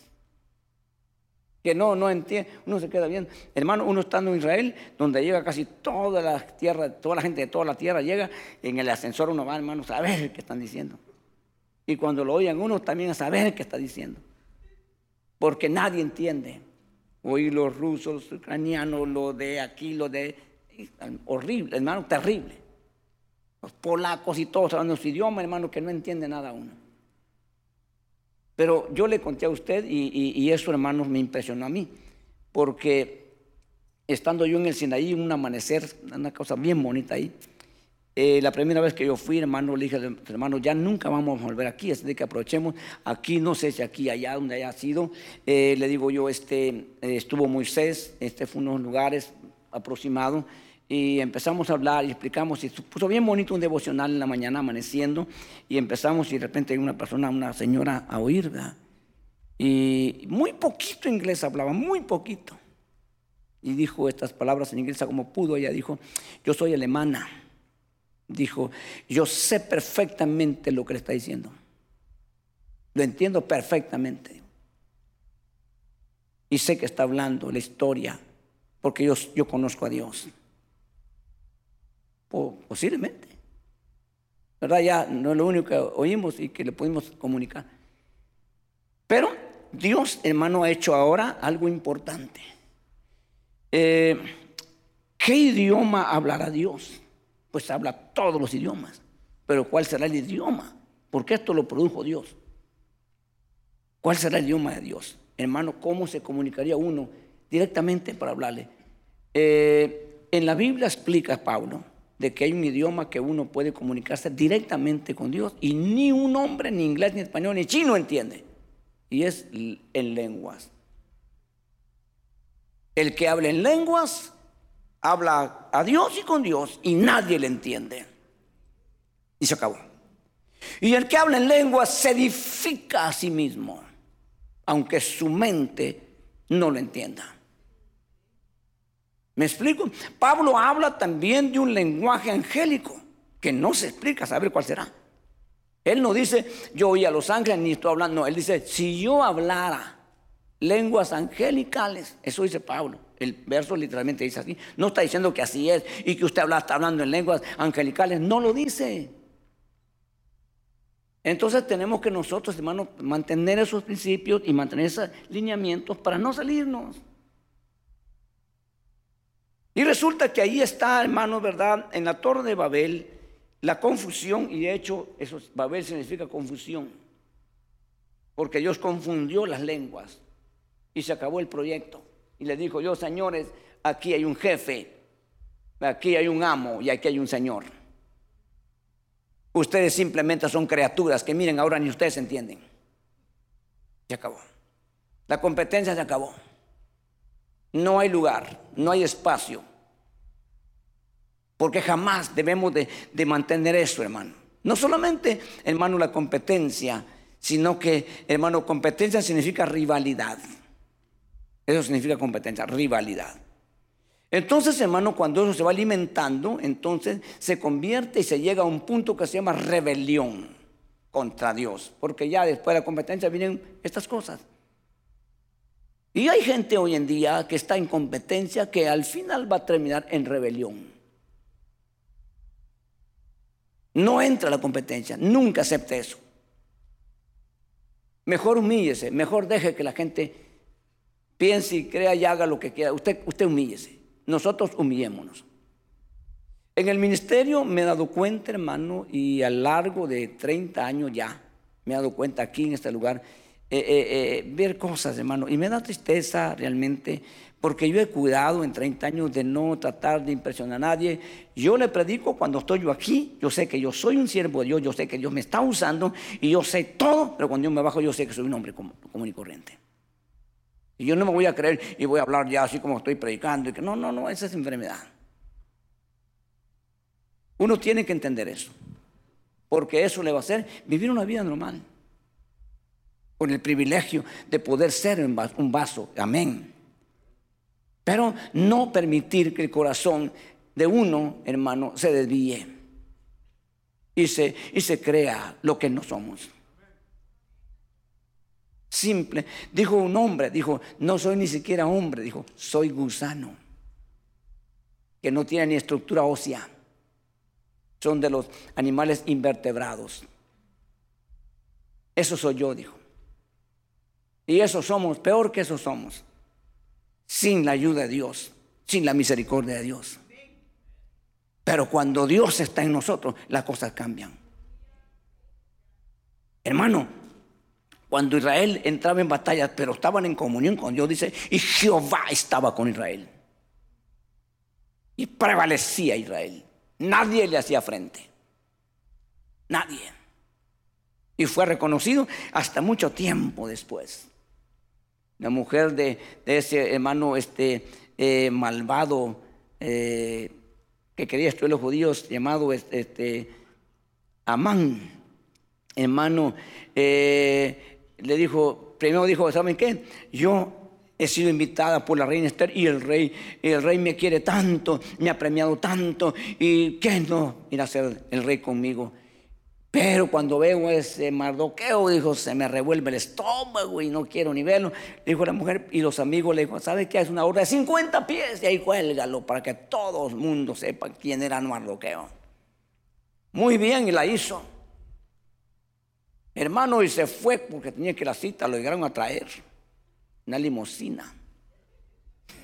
que no, no entiende, uno se queda bien. Hermano, uno estando en Israel, donde llega casi toda la tierra, toda la gente de toda la tierra llega, en el ascensor uno va, hermano, a saber qué están diciendo. Y cuando lo oyen uno también a saber qué está diciendo. Porque nadie entiende. Oír los rusos, los ucranianos, lo de aquí, lo de... Horrible, hermano, terrible. Los polacos y todos hablando su idioma, hermano, que no entiende nada uno. Pero yo le conté a usted y, eso, hermanos, me impresionó a mí, porque estando yo en el Sinaí, un amanecer, una cosa bien bonita ahí, eh, la primera vez que yo fui, hermano, le dije, hermano, ya nunca vamos a volver aquí, así que aprovechemos aquí, no sé si aquí, allá, donde haya sido. Eh, le digo yo, este, eh, estuvo Moisés, este fue unos lugares aproximados y empezamos a hablar y explicamos y puso bien bonito un devocional en la mañana amaneciendo y empezamos y de repente hay una persona, una señora a oír. Y muy poquito inglés hablaba, muy poquito. Y dijo estas palabras en inglés como pudo, ella dijo, yo soy alemana. Dijo, yo sé perfectamente lo que le está diciendo. Lo entiendo perfectamente. Y sé que está hablando la historia, porque yo conozco a Dios posiblemente. ¿Verdad? Ya no es lo único que oímos y que le pudimos comunicar. Pero Dios, hermano, ha hecho ahora algo importante. Eh, ¿Qué idioma hablará Dios? Pues habla todos los idiomas. Pero ¿cuál será el idioma? Porque esto lo produjo Dios. ¿Cuál será el idioma de Dios? Hermano, ¿cómo se comunicaría uno directamente para hablarle? Eh, en la Biblia explica Pablo de que hay un idioma que uno puede comunicarse directamente con Dios y ni un hombre, ni inglés, ni español, ni chino entiende. Y es en lenguas. El que habla en lenguas habla a Dios y con Dios y nadie le entiende. Y se acabó. Y el que habla en lenguas se edifica a sí mismo, aunque su mente no lo entienda. ¿Me explico? Pablo habla también de un lenguaje angélico que no se explica, saber cuál será. Él no dice, yo oí a los ángeles ni estoy hablando. No, él dice, si yo hablara lenguas angelicales, eso dice Pablo. El verso literalmente dice así. No está diciendo que así es y que usted habla, está hablando en lenguas angelicales. No lo dice. Entonces tenemos que nosotros, hermanos, mantener esos principios y mantener esos lineamientos para no salirnos. Y resulta que ahí está, hermano, ¿verdad? En la torre de Babel, la confusión, y de hecho, eso, Babel significa confusión, porque Dios confundió las lenguas y se acabó el proyecto. Y le dijo yo, señores, aquí hay un jefe, aquí hay un amo y aquí hay un señor. Ustedes simplemente son criaturas que miren, ahora ni ustedes entienden. Se acabó. La competencia se acabó. No hay lugar, no hay espacio. Porque jamás debemos de, mantener eso, hermano. No solamente, hermano, la competencia, sino que, hermano, competencia significa rivalidad. Eso significa competencia, rivalidad. Entonces, hermano, cuando eso se va alimentando, entonces se convierte y se llega a un punto que se llama rebelión contra Dios. Porque ya después de la competencia vienen estas cosas. Y hay gente hoy en día que está en competencia que al final va a terminar en rebelión. No entra la competencia, nunca acepte eso. Mejor humíllese, mejor deje que la gente piense y crea y haga lo que quiera. Usted, usted humíllese. Nosotros humillémonos. En el ministerio me he dado cuenta, hermano, y a lo largo de 30 años ya, me he dado cuenta aquí en este lugar, eh, eh, eh, ver cosas, hermano. Y me da tristeza realmente porque yo he cuidado en 30 años de no tratar de impresionar a nadie. Yo le predico cuando estoy yo aquí, yo sé que yo soy un siervo de Dios, yo sé que Dios me está usando y yo sé todo, pero cuando yo me bajo yo sé que soy un hombre común y corriente. Y yo no me voy a creer y voy a hablar ya así como estoy predicando. Y que, no, no, no, esa es enfermedad. Uno tiene que entender eso, porque eso le va a hacer vivir una vida normal, con el privilegio de poder ser un vaso. Amén. Pero no permitir que el corazón de uno, hermano, se desvíe y se, y se crea lo que no somos. Simple. Dijo un hombre, dijo, no soy ni siquiera hombre, dijo, soy gusano, que no tiene ni estructura ósea. Son de los animales invertebrados. Eso soy yo, dijo. Y eso somos, peor que eso somos sin la ayuda de Dios, sin la misericordia de Dios. Pero cuando Dios está en nosotros, las cosas cambian. Hermano, cuando Israel entraba en batallas, pero estaban en comunión con Dios, dice, y Jehová estaba con Israel. Y prevalecía Israel. Nadie le hacía frente. Nadie. Y fue reconocido hasta mucho tiempo después. La mujer de, ese hermano este, eh, malvado eh, que quería destruir a los judíos, llamado este, Amán, hermano, eh, le dijo, primero dijo, ¿saben qué? Yo he sido invitada por la reina Esther y el rey, el rey me quiere tanto, me ha premiado tanto, y ¿qué no ir a ser el rey conmigo? Pero cuando veo ese mardoqueo, dijo, se me revuelve el estómago y no quiero ni verlo. Dijo la mujer y los amigos le dijo, ¿sabe qué? Es una obra de 50 pies y ahí cuélgalo para que todo el mundo sepa quién era mardoqueo. Muy bien, y la hizo. Hermano, y se fue porque tenía que la cita, lo llegaron a traer. Una limosina.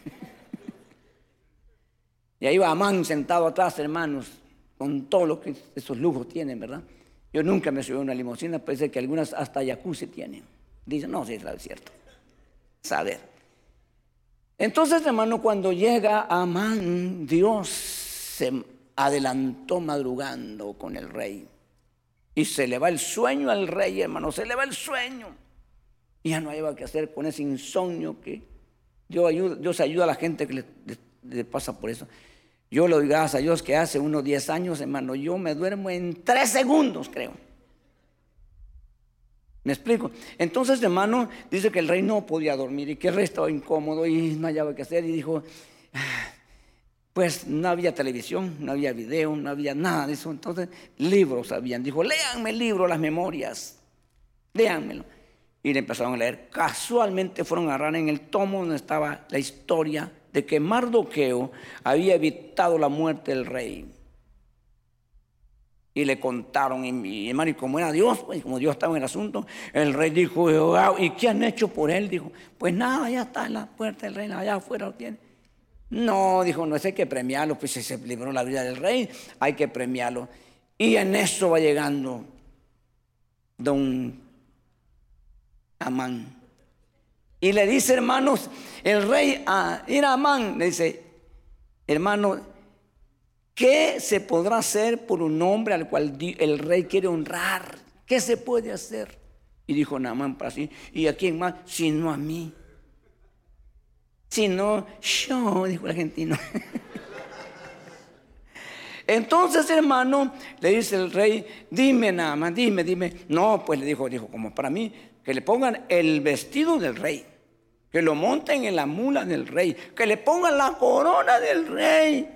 y ahí va Amán sentado atrás, hermanos, con todo lo que esos lujos tienen, ¿verdad? Yo nunca me subí a una limusina, parece que algunas hasta jacuzzi tienen. Dicen, no, sí, es cierto. Saber. Entonces, hermano, cuando llega Amán, Dios se adelantó madrugando con el rey. Y se le va el sueño al rey, hermano, se le va el sueño. Y ya no hay nada que hacer con ese insomnio que Dios ayuda, Dios ayuda a la gente que le pasa por eso. Yo le doy a Dios que hace unos 10 años, hermano, yo me duermo en 3 segundos, creo. ¿Me explico? Entonces, hermano, dice que el rey no podía dormir y que el rey estaba incómodo y no hallaba qué hacer y dijo, ah, pues no había televisión, no había video, no había nada de eso. Entonces, libros habían. Dijo, léanme el libro, las memorias, léanmelo. Y le empezaron a leer. Casualmente fueron a agarrar en el tomo donde estaba la historia de que Mardoqueo había evitado la muerte del rey. Y le contaron, y hermano, y como era Dios, pues, como Dios estaba en el asunto, el rey dijo, ¿y qué han hecho por él? Dijo, pues nada, ya está en la puerta del rey, allá afuera lo tiene. No, dijo, no, es hay que premiarlo, pues si se libró la vida del rey, hay que premiarlo. Y en eso va llegando don Amán. Y le dice, hermanos, el rey a Iramán, le dice, hermano, ¿qué se podrá hacer por un hombre al cual el rey quiere honrar? ¿Qué se puede hacer? Y dijo Naamán para sí, ¿y a quién más? Sino a mí. Sino yo, dijo el argentino. Entonces, hermano, le dice el rey, dime Naamán, dime, dime. No, pues le dijo, dijo, como para mí, que le pongan el vestido del rey que lo monten en la mula del rey, que le pongan la corona del rey,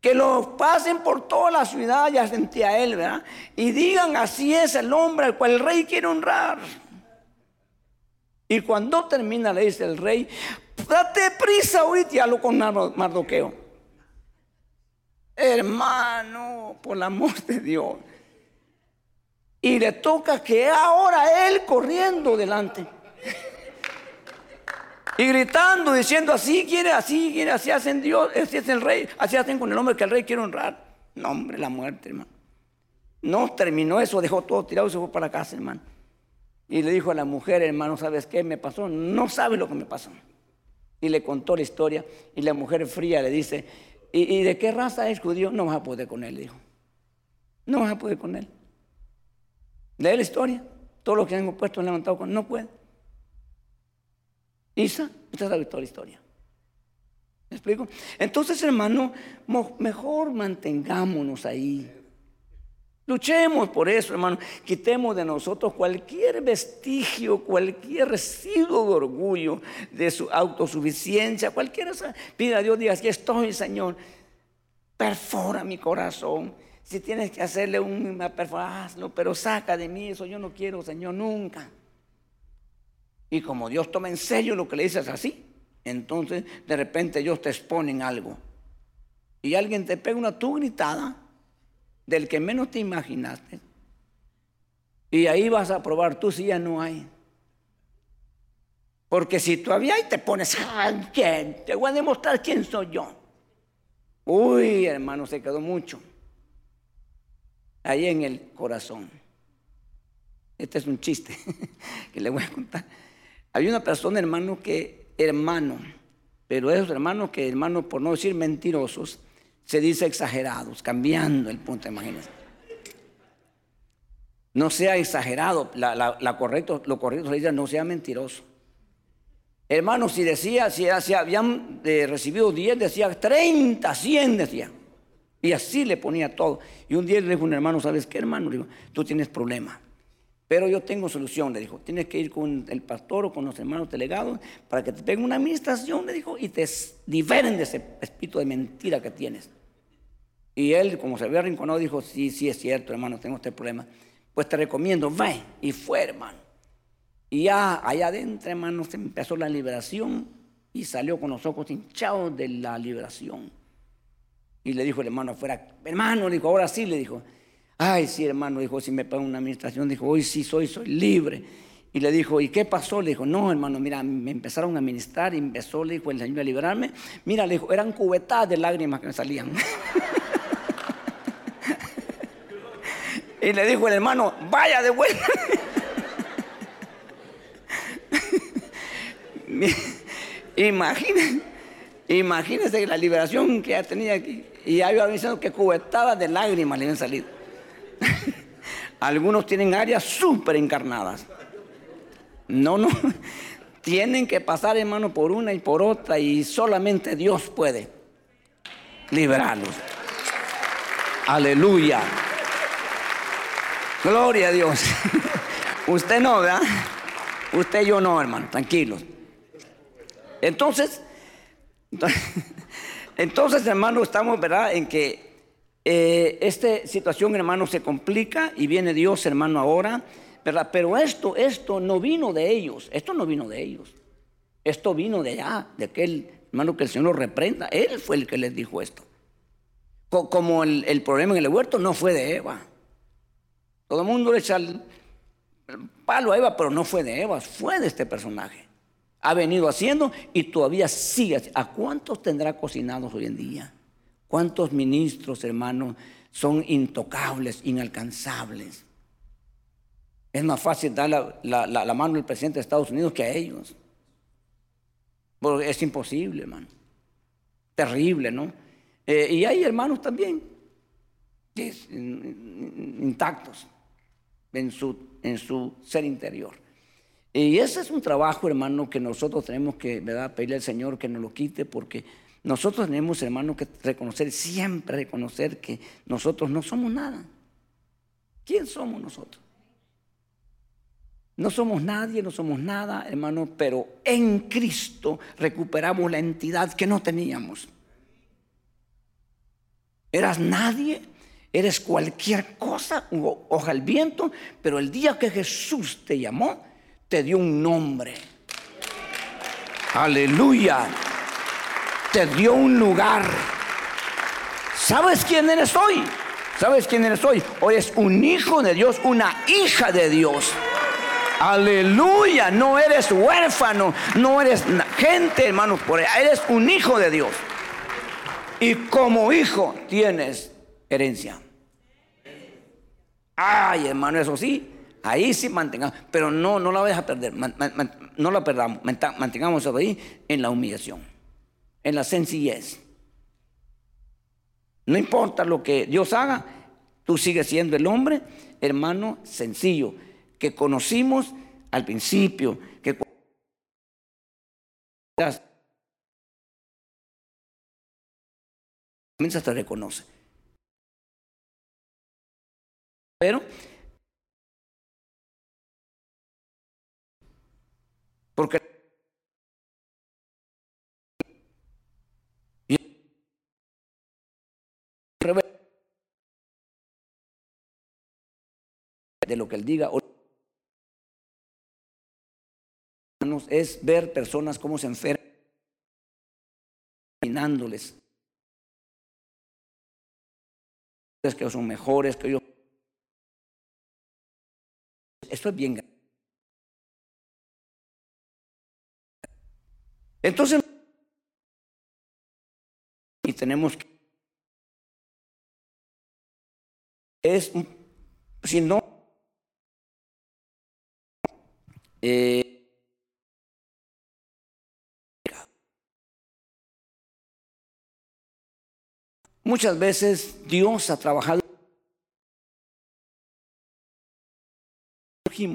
que lo pasen por toda la ciudad, ya sentía él, ¿verdad? Y digan, así es el hombre al cual el rey quiere honrar. Y cuando termina, le dice el rey, date prisa ahorita, lo con Mardoqueo. Hermano, por el amor de Dios. Y le toca que ahora él corriendo delante. Y gritando, diciendo así quiere, así quiere, así hacen Dios, así es el rey, así hacen con el hombre que el rey quiere honrar. No, hombre, la muerte, hermano. No terminó eso, dejó todo tirado y se fue para casa, hermano. Y le dijo a la mujer, hermano, ¿sabes qué me pasó? No sabe lo que me pasó. Y le contó la historia. Y la mujer fría le dice, ¿y, de qué raza es judío? No vas a poder con él, dijo. No vas a poder con él. Lee la historia. Todos los que han puesto han levantado con no puede. Isa, usted sabe toda la historia. ¿Me explico? Entonces, hermano, mejor mantengámonos ahí. Luchemos por eso, hermano. Quitemos de nosotros cualquier vestigio, cualquier residuo de orgullo, de su autosuficiencia, cualquier Pida a Dios, diga, aquí estoy, Señor. Perfora mi corazón. Si tienes que hacerle una perforación, pero saca de mí eso. Yo no quiero, Señor, nunca. Y como Dios toma en serio lo que le dices así, entonces de repente Dios te expone en algo. Y alguien te pega una tu gritada del que menos te imaginaste. Y ahí vas a probar tú si ya no hay. Porque si todavía ahí te pones, ¿quién? Te voy a demostrar quién soy yo. Uy, hermano, se quedó mucho. Ahí en el corazón. Este es un chiste que le voy a contar. Hay una persona, hermano, que, hermano, pero esos hermanos que, hermano, por no decir mentirosos, se dice exagerados, cambiando el punto, imagínense. No sea exagerado, la, correcto, lo correcto se dice no sea mentiroso. Hermano, si decía, si, habían eh, recibido 10, decía 30, 100 decía. Y así le ponía todo. Y un día le dijo un hermano, ¿sabes qué hermano? Le tú tienes problema. Pero yo tengo solución, le dijo. Tienes que ir con el pastor o con los hermanos delegados para que te peguen una administración, le dijo, y te liberen de ese espíritu de mentira que tienes. Y él, como se había arrinconado, dijo, sí, sí es cierto, hermano, tengo este problema. Pues te recomiendo, ve. Y fue, hermano. Y ya allá adentro, hermano, se empezó la liberación y salió con los ojos hinchados de la liberación. Y le dijo el hermano afuera, hermano, le dijo, ahora sí, le dijo, Ay, sí, hermano, dijo, si me pagan una administración, dijo, hoy sí soy, soy libre. Y le dijo, ¿y qué pasó? Le dijo, no, hermano, mira, me empezaron a administrar y empezó, le dijo, el Señor a liberarme. Mira, le dijo, eran cubetadas de lágrimas que me salían. y le dijo el hermano, vaya de vuelta. imagínense, imagínense la liberación que ya tenía aquí. Y ya iba diciendo que cubetadas de lágrimas le habían salido. Algunos tienen áreas súper encarnadas. No, no. Tienen que pasar, hermano, por una y por otra y solamente Dios puede liberarlos. Aleluya. Gloria a Dios. Usted no, ¿verdad? Usted y yo no, hermano, tranquilos. Entonces, entonces, hermano, estamos, ¿verdad? En que eh, esta situación, hermano, se complica y viene Dios, hermano, ahora, ¿verdad? Pero esto, esto no vino de ellos, esto no vino de ellos. Esto vino de allá, de aquel hermano que el Señor reprenda. Él fue el que les dijo esto. Como el, problema en el huerto no fue de Eva. Todo el mundo le echa el, palo a Eva, pero no fue de Eva, fue de este personaje. Ha venido haciendo y todavía sigue. ¿A cuántos tendrá cocinados hoy en día? ¿Cuántos ministros, hermanos, son intocables, inalcanzables? Es más fácil dar la, mano al presidente de Estados Unidos que a ellos. Porque es imposible, hermano. Terrible, ¿no? Eh, y hay hermanos también intactos en su, en su ser interior. Y ese es un trabajo, hermano, que nosotros tenemos que ¿verdad? pedirle al Señor que nos lo quite porque nosotros tenemos, hermano, que reconocer, siempre reconocer que nosotros no somos nada. ¿Quién somos nosotros? No somos nadie, no somos nada, hermano, pero en Cristo recuperamos la entidad que no teníamos. Eras nadie, eres cualquier cosa, hoja al viento, pero el día que Jesús te llamó, te dio un nombre. Aleluya te dio un lugar. ¿Sabes quién eres hoy? ¿Sabes quién eres hoy? Hoy es un hijo de Dios, una hija de Dios. Aleluya, no eres huérfano, no eres gente, hermano, por eres un hijo de Dios. Y como hijo tienes herencia. Ay, hermano, eso sí, ahí sí mantengamos, pero no, no la vayas a perder, no la perdamos, mantengamos ahí en la humillación, en la sencillez. No importa lo que Dios haga, tú sigues siendo el hombre, hermano, sencillo, que conocimos al principio, que comienza te reconoce. Pero porque de lo que él diga. Es ver personas cómo se enferman es que son mejores que yo esto es bien entonces y tenemos que es si no eh, Muchas veces Dios ha trabajado.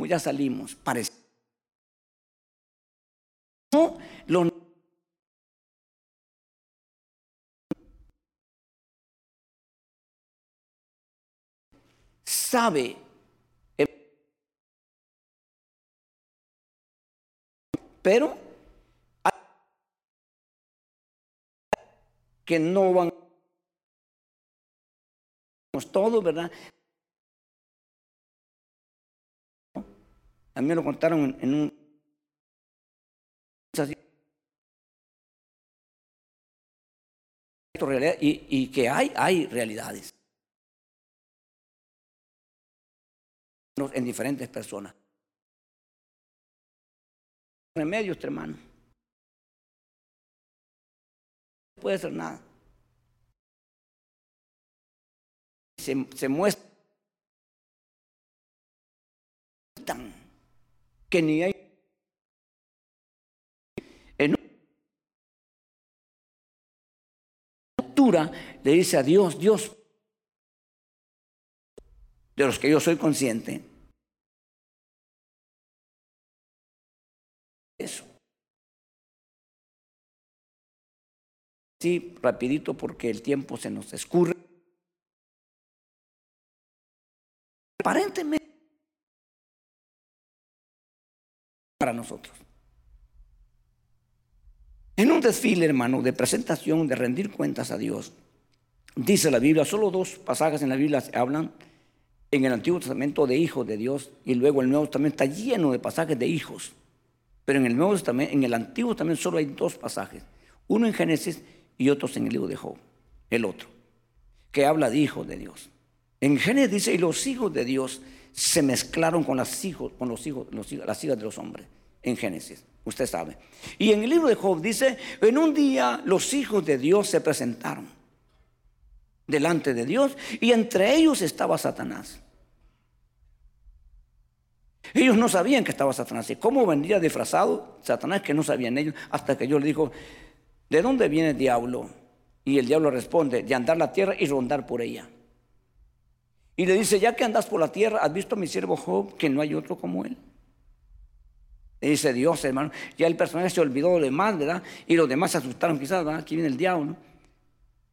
Ya salimos, parece. Sabe pero que no van todo, ¿verdad? A mí me lo contaron en, un... Y, y que hay, hay realidades en diferentes personas. Remedio, este hermano. No puede ser nada. se, muestra que ni hay en una altura le dice a Dios, Dios, de los que yo soy consciente, Sí, rapidito porque el tiempo se nos escurre. aparentemente para nosotros. En un desfile, hermano, de presentación, de rendir cuentas a Dios, dice la Biblia, solo dos pasajes en la Biblia hablan en el Antiguo Testamento de hijos de Dios y luego el Nuevo Testamento está lleno de pasajes de hijos. Pero en el Nuevo Testamento, en el Antiguo también solo hay dos pasajes, uno en Génesis y otros en el libro de Job, el otro, que habla de hijos de Dios. En Génesis dice, y los hijos de Dios se mezclaron con, las hijos, con los hijos, las hijas de los hombres. En Génesis, usted sabe. Y en el libro de Job dice, en un día los hijos de Dios se presentaron delante de Dios y entre ellos estaba Satanás. Ellos no sabían que estaba Satanás. ¿Y cómo vendría disfrazado Satanás que no sabían ellos? Hasta que yo le dijo, ¿de dónde viene el diablo? Y el diablo responde, de andar la tierra y rondar por ella. Y le dice, ya que andas por la tierra, ¿has visto a mi siervo Job que no hay otro como él? Le dice Dios, hermano, ya el personaje se olvidó de lo demás, ¿verdad? Y los demás se asustaron quizás, ¿verdad? Aquí viene el diablo,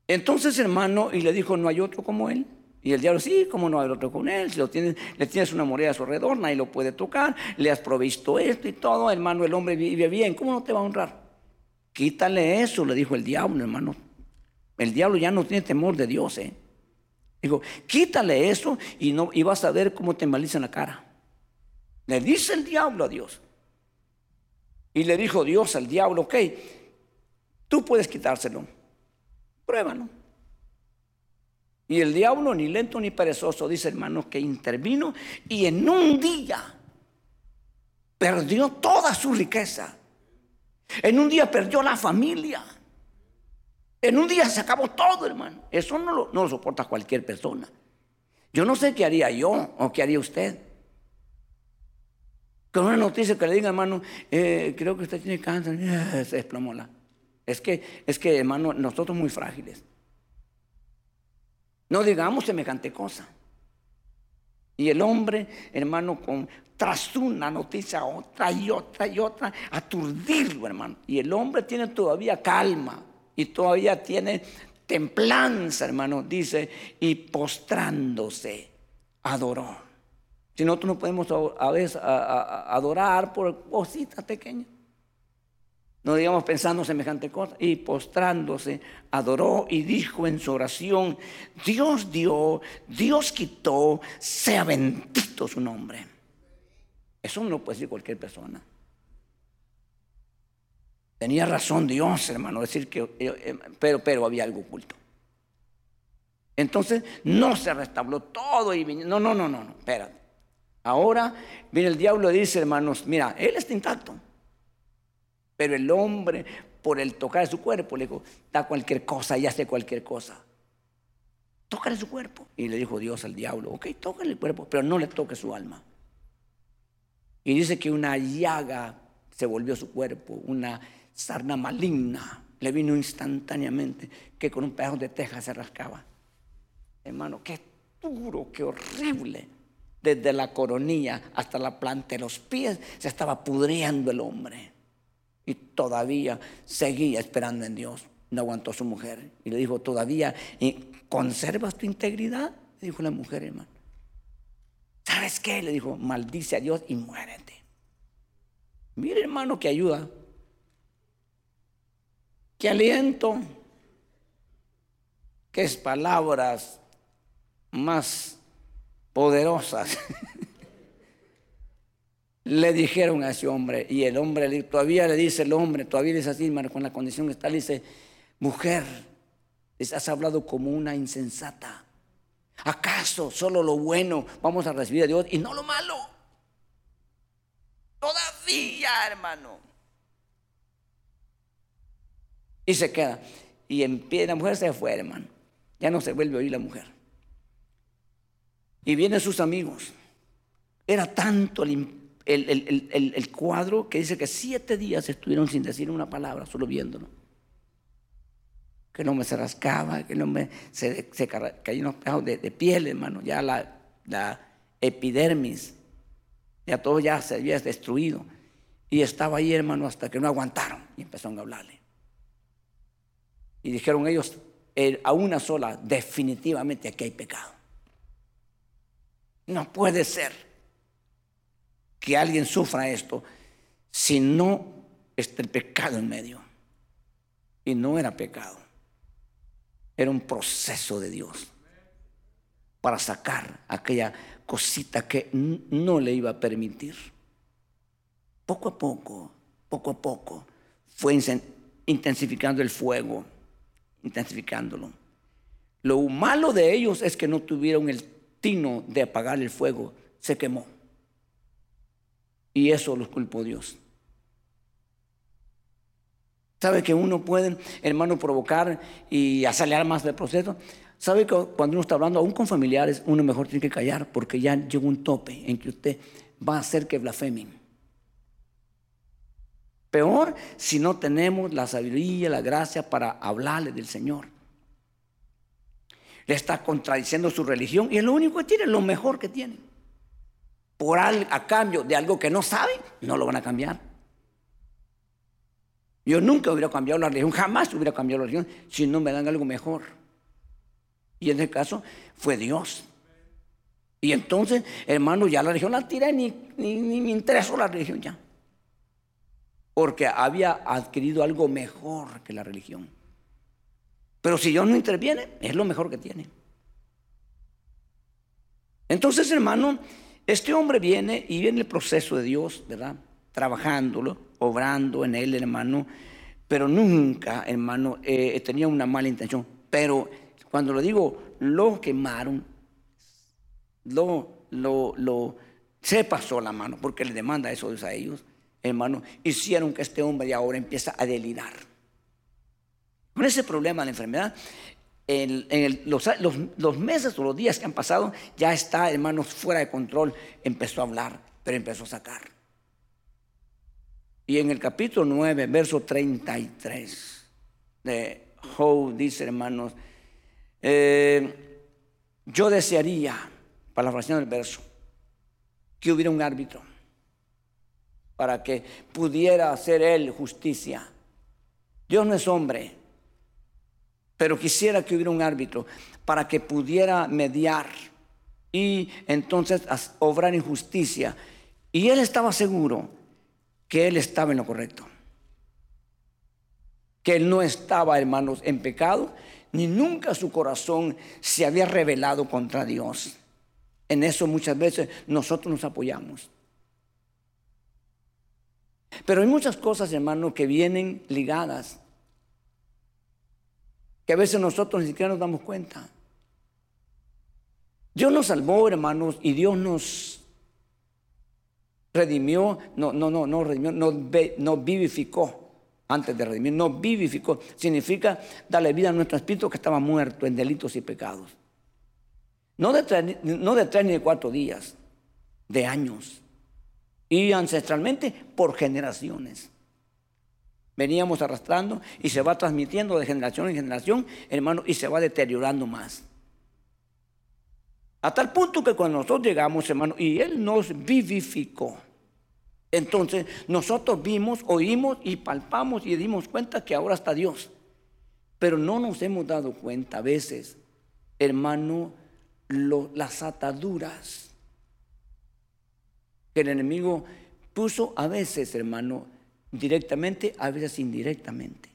Entonces, hermano, y le dijo, no hay otro como él. Y el diablo, sí, ¿cómo no hay otro como él? Si lo tienes, le tienes una moneda a su alrededor, nadie lo puede tocar, le has provisto esto y todo, hermano, el hombre vive bien, ¿cómo no te va a honrar? Quítale eso, le dijo el diablo, hermano. El diablo ya no tiene temor de Dios, ¿eh? Dijo, quítale eso y, no, y vas a ver cómo te maliza la cara. Le dice el diablo a Dios. Y le dijo Dios al diablo, ok, tú puedes quitárselo, pruébalo. Y el diablo, ni lento ni perezoso, dice hermano, que intervino y en un día perdió toda su riqueza. En un día perdió la familia. En un día se acabó todo, hermano. Eso no lo, soporta cualquier persona. Yo no sé qué haría yo o qué haría usted. Con una noticia que le diga, hermano, eh, creo que usted tiene cáncer, se desplomó la. Es que, es que, hermano, nosotros muy frágiles. No digamos semejante cosa. Y el hombre, hermano, tras una noticia, otra y otra y otra, aturdirlo, hermano. Y el hombre tiene todavía calma y todavía tiene templanza, hermano, dice, y postrándose, adoró. Si nosotros no podemos a veces adorar por cositas pequeñas. No digamos pensando semejante cosa. Y postrándose, adoró y dijo en su oración, Dios dio, Dios quitó, sea bendito su nombre. Eso no lo puede decir cualquier persona. Tenía razón Dios, hermano, decir que, eh, eh, pero, pero había algo oculto. Entonces no se restabló todo y no, no, no, no, no, espérate. Ahora viene el diablo dice, hermanos, mira, él está intacto. Pero el hombre, por el tocar su cuerpo, le dijo, da cualquier cosa y hace cualquier cosa. Tócale su cuerpo. Y le dijo Dios al diablo, ok, tócale el cuerpo, pero no le toque su alma. Y dice que una llaga se volvió su cuerpo, una sarna maligna le vino instantáneamente, que con un pedazo de teja se rascaba. Hermano, qué duro, qué horrible desde la coronilla hasta la planta de los pies, se estaba pudriendo el hombre. Y todavía seguía esperando en Dios. No aguantó su mujer. Y le dijo, todavía, ¿conservas tu integridad? Le dijo la mujer, hermano. ¿Sabes qué? Le dijo, maldice a Dios y muérete. Mire, hermano, que ayuda. Que aliento. Es palabras más poderosas le dijeron a ese hombre y el hombre todavía le dice el hombre, todavía le dice así, con la condición que está, le dice, mujer, has hablado como una insensata. ¿Acaso solo lo bueno vamos a recibir de Dios y no lo malo? Todavía, hermano. Y se queda. Y en pie la mujer se fue, hermano. Ya no se vuelve a oír la mujer. Y vienen sus amigos. Era tanto el, cuadro que dice que siete días estuvieron sin decir una palabra, solo viéndolo. Que no me se rascaba, que no me se, se caía unos pedazos de, piel, hermano. Ya la, la epidermis, ya todo ya se había destruido. Y estaba ahí, hermano, hasta que no aguantaron y empezaron a hablarle. Y dijeron ellos, eh, a una sola, definitivamente aquí hay pecado. No puede ser que alguien sufra esto si no está el pecado en medio. Y no era pecado, era un proceso de Dios para sacar aquella cosita que no le iba a permitir. Poco a poco, poco a poco, fue intensificando el fuego, intensificándolo. Lo malo de ellos es que no tuvieron el de apagar el fuego, se quemó. Y eso los culpó Dios. ¿Sabe que uno puede, hermano, provocar y acelerar más el proceso? ¿Sabe que cuando uno está hablando aún con familiares, uno mejor tiene que callar porque ya llegó un tope en que usted va a hacer que blasfemen? Peor si no tenemos la sabiduría, la gracia para hablarle del Señor le está contradiciendo su religión y es lo único que tiene, lo mejor que tiene. Por a cambio de algo que no saben, no lo van a cambiar. Yo nunca hubiera cambiado la religión, jamás hubiera cambiado la religión si no me dan algo mejor. Y en este caso fue Dios. Y entonces, hermano, ya la religión la tiré, ni, ni, ni me interesó la religión ya. Porque había adquirido algo mejor que la religión. Pero si Dios no interviene, es lo mejor que tiene. Entonces, hermano, este hombre viene y viene el proceso de Dios, ¿verdad? Trabajándolo, obrando en él, hermano. Pero nunca, hermano, eh, tenía una mala intención. Pero Cuando lo digo, lo quemaron, lo, lo, lo, se pasó la mano, porque le demanda eso a ellos, hermano, hicieron que este hombre ahora empiece a delirar. Con ese problema de la enfermedad, en, los, meses o los días que han pasado, ya está, hermanos, fuera de control. Empezó a hablar, pero empezó a sacar. Y en el capítulo 9, verso 33 de Job, dice, hermanos, eh, yo desearía, para la fracción del verso, que hubiera un árbitro para que pudiera hacer él justicia. Dios no es hombre pero quisiera que hubiera un árbitro para que pudiera mediar y entonces obrar injusticia. Y él estaba seguro que él estaba en lo correcto. Que él no estaba, hermanos, en pecado, ni nunca su corazón se había rebelado contra Dios. En eso muchas veces nosotros nos apoyamos. Pero hay muchas cosas, hermanos, que vienen ligadas que a veces nosotros ni siquiera nos damos cuenta. Dios nos salvó, hermanos, y Dios nos redimió, no, no, no, no redimió, nos, vivificó antes de redimir, nos vivificó. Significa darle vida a nuestro espíritu que estaba muerto en delitos y pecados. No de, tres, no de tres ni de cuatro días, de años. Y ancestralmente por generaciones veníamos arrastrando y se va transmitiendo de generación en generación, hermano, y se va deteriorando más. A tal punto que cuando nosotros llegamos, hermano, y Él nos vivificó, entonces nosotros vimos, oímos y palpamos y dimos cuenta que ahora está Dios. Pero no nos hemos dado cuenta a veces, hermano, las ataduras que el enemigo puso a veces, hermano, directamente, a veces indirectamente.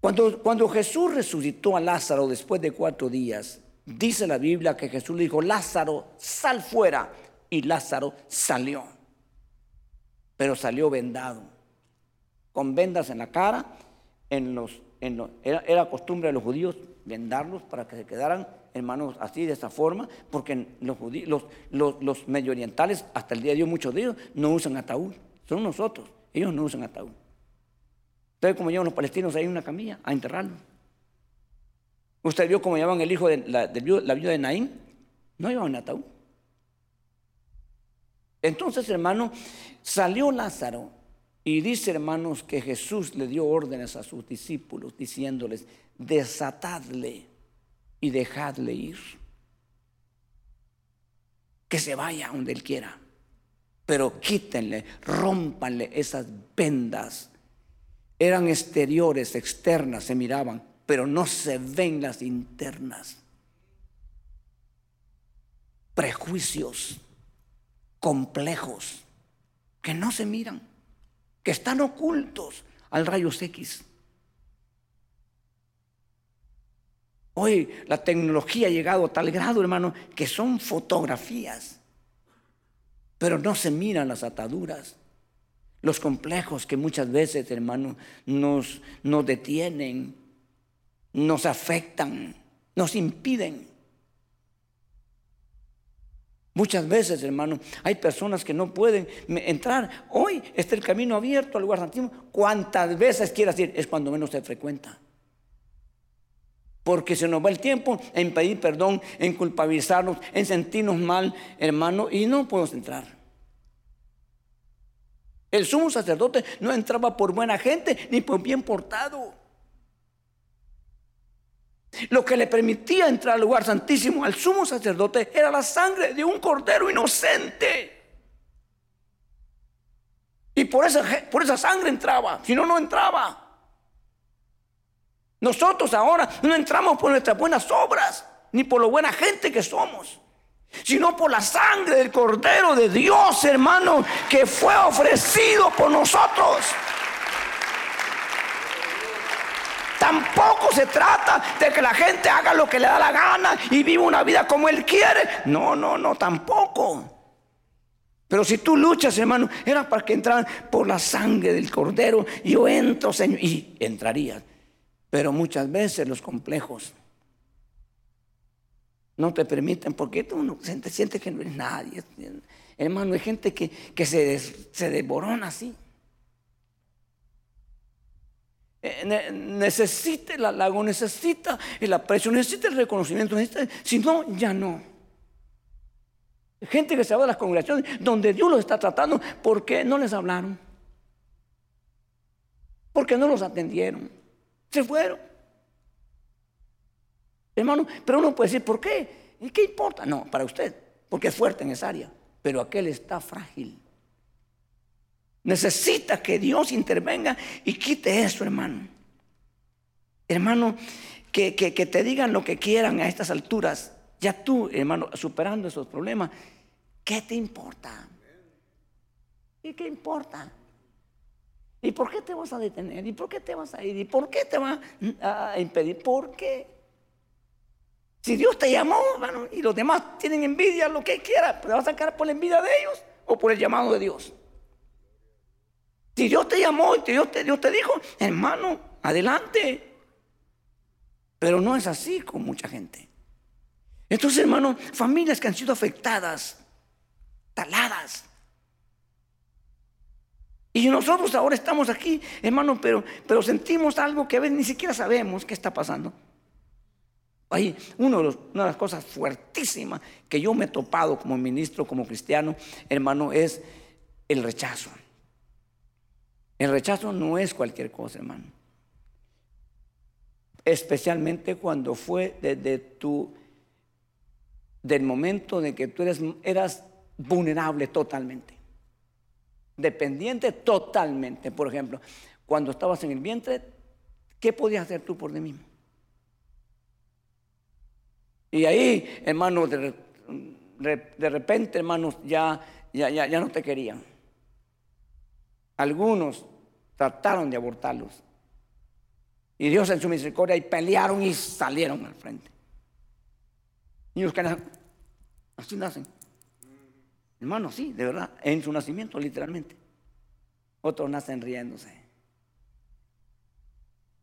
Cuando, cuando Jesús resucitó a Lázaro después de cuatro días, dice la Biblia que Jesús le dijo, Lázaro, sal fuera. Y Lázaro salió, pero salió vendado, con vendas en la cara, en los, era, costumbre de los judíos vendarlos para que se quedaran hermanos, así de esta forma, porque los, los, los, los medio orientales, hasta el día de hoy, muchos de ellos no usan ataúd. Son nosotros, ellos no usan ataúd. Entonces, como llevan los palestinos ahí en una camilla a enterrarlo. ¿Usted vio cómo llevaban el hijo de la, de la viuda de Naín? No llevaban ataúd. Entonces, hermano, salió Lázaro y dice, hermanos, que Jesús le dio órdenes a sus discípulos diciéndoles, desatadle y dejadle ir. Que se vaya donde él quiera. Pero quítenle, rompanle esas vendas. Eran exteriores, externas, se miraban, pero no se ven las internas. Prejuicios, complejos, que no se miran, que están ocultos al rayos X. Hoy la tecnología ha llegado a tal grado, hermano, que son fotografías, pero no se miran las ataduras, los complejos que muchas veces, hermano, nos, nos detienen, nos afectan, nos impiden. Muchas veces, hermano, hay personas que no pueden entrar. Hoy está el camino abierto al lugar santísimo. ¿Cuántas veces quieras ir? Es cuando menos se frecuenta porque se nos va el tiempo en pedir perdón, en culpabilizarnos, en sentirnos mal, hermano, y no podemos entrar. El sumo sacerdote no entraba por buena gente ni por bien portado. Lo que le permitía entrar al lugar santísimo al sumo sacerdote era la sangre de un cordero inocente. Y por esa, por esa sangre entraba, si no, no entraba. Nosotros ahora no entramos por nuestras buenas obras, ni por lo buena gente que somos, sino por la sangre del Cordero de Dios, hermano, que fue ofrecido por nosotros. Tampoco se trata de que la gente haga lo que le da la gana y viva una vida como él quiere. No, no, no, tampoco. Pero si tú luchas, hermano, era para que entraran por la sangre del cordero. Yo entro, Señor, y entrarías. Pero muchas veces los complejos no te permiten, porque tú no te sientes que no eres nadie. Hermano, hay gente que, que se, se desborona así. Eh, necesita el halago, necesita el aprecio, necesita el reconocimiento, si no, ya no. Gente que se va de las congregaciones donde Dios los está tratando, ¿por qué no les hablaron? Porque no los atendieron. Se fueron. Hermano, pero uno puede decir, ¿por qué? ¿Y qué importa? No, para usted, porque es fuerte en esa área, pero aquel está frágil. Necesita que Dios intervenga y quite eso, hermano. Hermano, que, te digan lo que quieran a estas alturas. Ya tú, hermano, superando esos problemas, ¿qué te importa? ¿Y qué importa? ¿Y por qué te vas a detener? ¿Y por qué te vas a ir? ¿Y por qué te va a impedir? ¿Por qué? Si Dios te llamó, hermano, y los demás tienen envidia, lo que quiera, ¿te vas a sacar por la envidia de ellos o por el llamado de Dios? Si Dios te llamó y Dios te, Dios te dijo, hermano, adelante. Pero no es así con mucha gente. Entonces, hermano, familias que han sido afectadas, taladas. Y nosotros ahora estamos aquí, hermano, pero, pero sentimos algo que a veces ni siquiera sabemos qué está pasando. Ahí, una de las cosas fuertísimas que yo me he topado como ministro, como cristiano, hermano, es el rechazo. El rechazo no es cualquier cosa, hermano. Especialmente cuando fue desde tu, del momento de que tú eras vulnerable totalmente. Dependiente totalmente. Por ejemplo, cuando estabas en el vientre, ¿qué podías hacer tú por ti mismo? Y ahí, hermano, de, repente, hermanos, ya, ya, ya, ya no te querían. Algunos trataron de abortarlos. Y Dios en su misericordia y pelearon y salieron al frente. Niños que nacen, así nacen. Hermano, sí, de verdad, en su nacimiento literalmente. Otros nacen riéndose.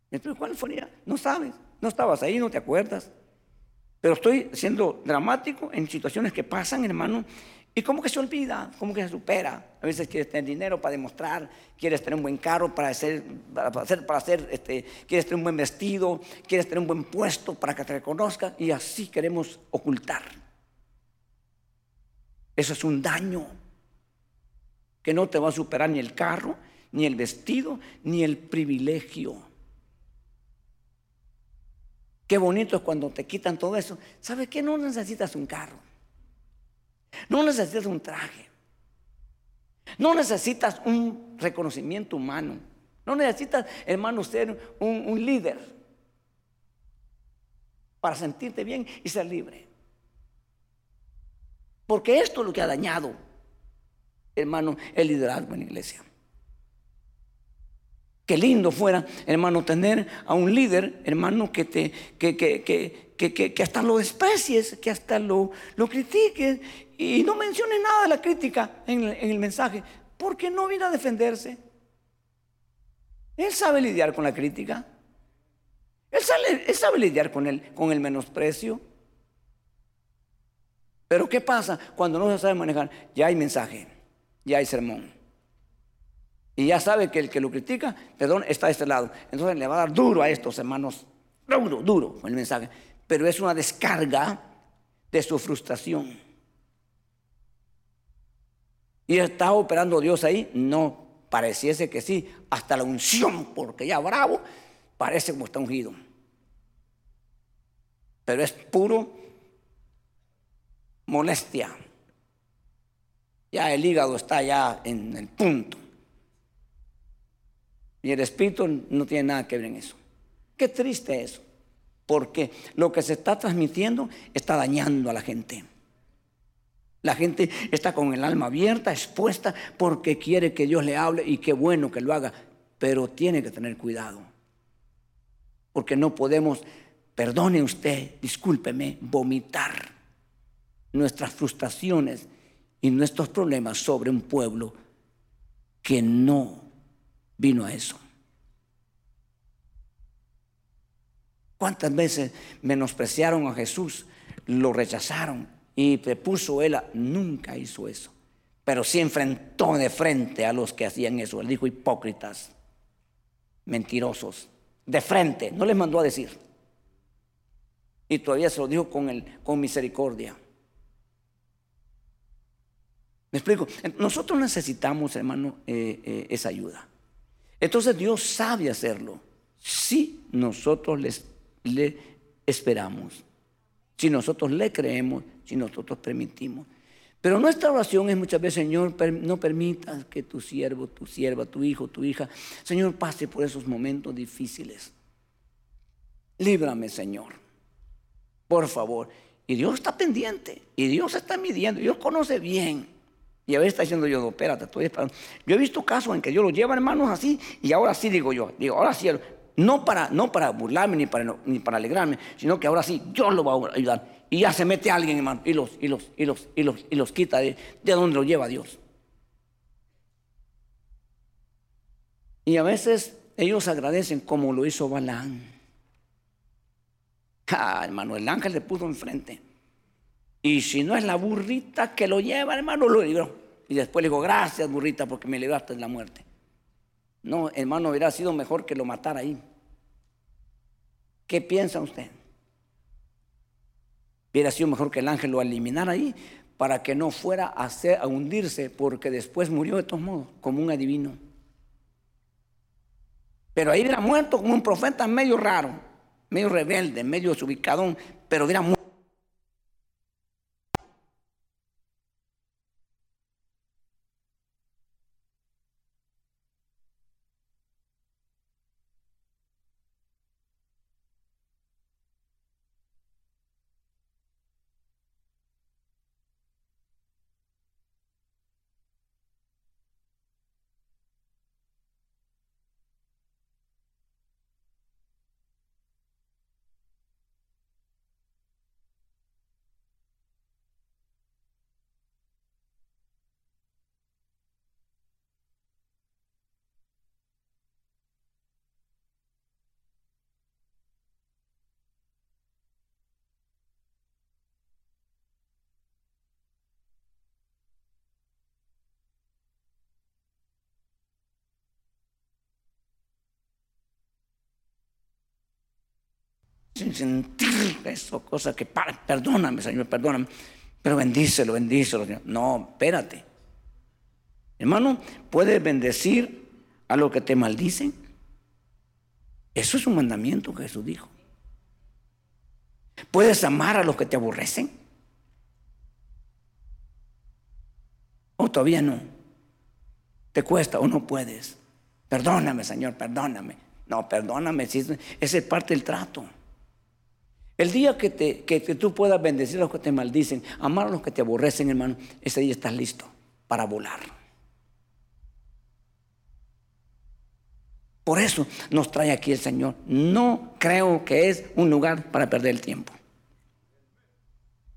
Pero ¿cuál fue? No sabes, no estabas ahí, no te acuerdas. Pero estoy siendo dramático en situaciones que pasan, hermano, y como que se olvida, como que se supera. A veces quieres tener dinero para demostrar, quieres tener un buen carro para hacer, para hacer, este, quieres tener un buen vestido, quieres tener un buen puesto para que te reconozcan y así queremos ocultar. Eso es un daño que no te va a superar ni el carro, ni el vestido, ni el privilegio. Qué bonito es cuando te quitan todo eso. ¿Sabes qué? No necesitas un carro. No necesitas un traje. No necesitas un reconocimiento humano. No necesitas, hermano, ser un, líder para sentirte bien y ser libre. Porque esto es lo que ha dañado, hermano, el liderazgo en la iglesia. Qué lindo fuera, hermano, tener a un líder, hermano, que te, que, que, que, que hasta lo desprecies, que hasta lo, lo critiques y no mencione nada de la crítica en el, mensaje, porque no viene a defenderse. Él sabe lidiar con la crítica. Él sabe, lidiar con el, con el menosprecio. Pero ¿qué pasa cuando no se sabe manejar? Ya hay mensaje, ya hay sermón. Y ya sabe que el que lo critica, perdón, está de este lado. Entonces le va a dar duro a estos hermanos, duro, duro con el mensaje. Pero es una descarga de su frustración. ¿Y está operando Dios ahí? No, pareciese que sí, hasta la unción, porque ya bravo, parece como está ungido. Pero es puro molestia. Ya el hígado está ya en el punto. Y el espíritu no tiene nada que ver en eso. Qué triste eso. Porque lo que se está transmitiendo está dañando a la gente. La gente está con el alma abierta, expuesta, porque quiere que Dios le hable y qué bueno que lo haga, pero tiene que tener cuidado. Porque no podemos, perdone usted, discúlpeme, vomitar nuestras frustraciones y nuestros problemas sobre un pueblo que no vino a eso. ¿Cuántas veces menospreciaron a Jesús? Lo rechazaron y él, nunca hizo eso. Pero sí enfrentó de frente a los que hacían eso. Él dijo hipócritas, mentirosos, de frente, no les mandó a decir. Y todavía se lo dijo con, el, con misericordia. ¿Me explico? Nosotros necesitamos, hermano, eh, eh, esa ayuda. Entonces Dios sabe hacerlo si nosotros les, le esperamos, si nosotros le creemos, si nosotros permitimos. Pero nuestra oración es muchas veces, Señor, no permitas que tu siervo, tu sierva, tu hijo, tu hija, Señor, pase por esos momentos difíciles. Líbrame, Señor. Por favor. Y Dios está pendiente. Y Dios está midiendo. Dios conoce bien. Y a veces está diciendo yo, espérate, estoy esperando. Yo he visto casos en que Dios lo lleva hermanos así. Y ahora sí digo yo. Digo, ahora sí. No para, no para burlarme ni para, ni para alegrarme. Sino que ahora sí, Dios lo va a ayudar. Y ya se mete alguien, hermano. Y los, y los, y los, y los, y los quita de, de donde lo lleva Dios. Y a veces ellos agradecen como lo hizo Balán. Ah, hermano, el ángel le puso enfrente. Y si no es la burrita que lo lleva, hermano, lo libró. Y después le digo, gracias burrita porque me libraste de la muerte. No, hermano, hubiera sido mejor que lo matara ahí. ¿Qué piensa usted? Hubiera sido mejor que el ángel lo eliminara ahí para que no fuera a, hacer, a hundirse porque después murió de todos modos como un adivino. Pero ahí era muerto como un profeta medio raro medio rebelde, medio desubicadón, pero era muy sin sentir eso, cosa que, perdóname, Señor, perdóname, pero bendícelo, bendícelo. No, espérate. Hermano, ¿puedes bendecir a los que te maldicen? Eso es un mandamiento que Jesús dijo. ¿Puedes amar a los que te aborrecen? ¿O todavía no? ¿Te cuesta o no puedes? Perdóname, Señor, perdóname. No, perdóname, esa es parte del trato. El día que, te, que, tú puedas bendecir a los que te maldicen, amar a los que te aborrecen, hermano, ese día estás listo para volar. Por eso nos trae aquí el Señor. No creo que es un lugar para perder el tiempo.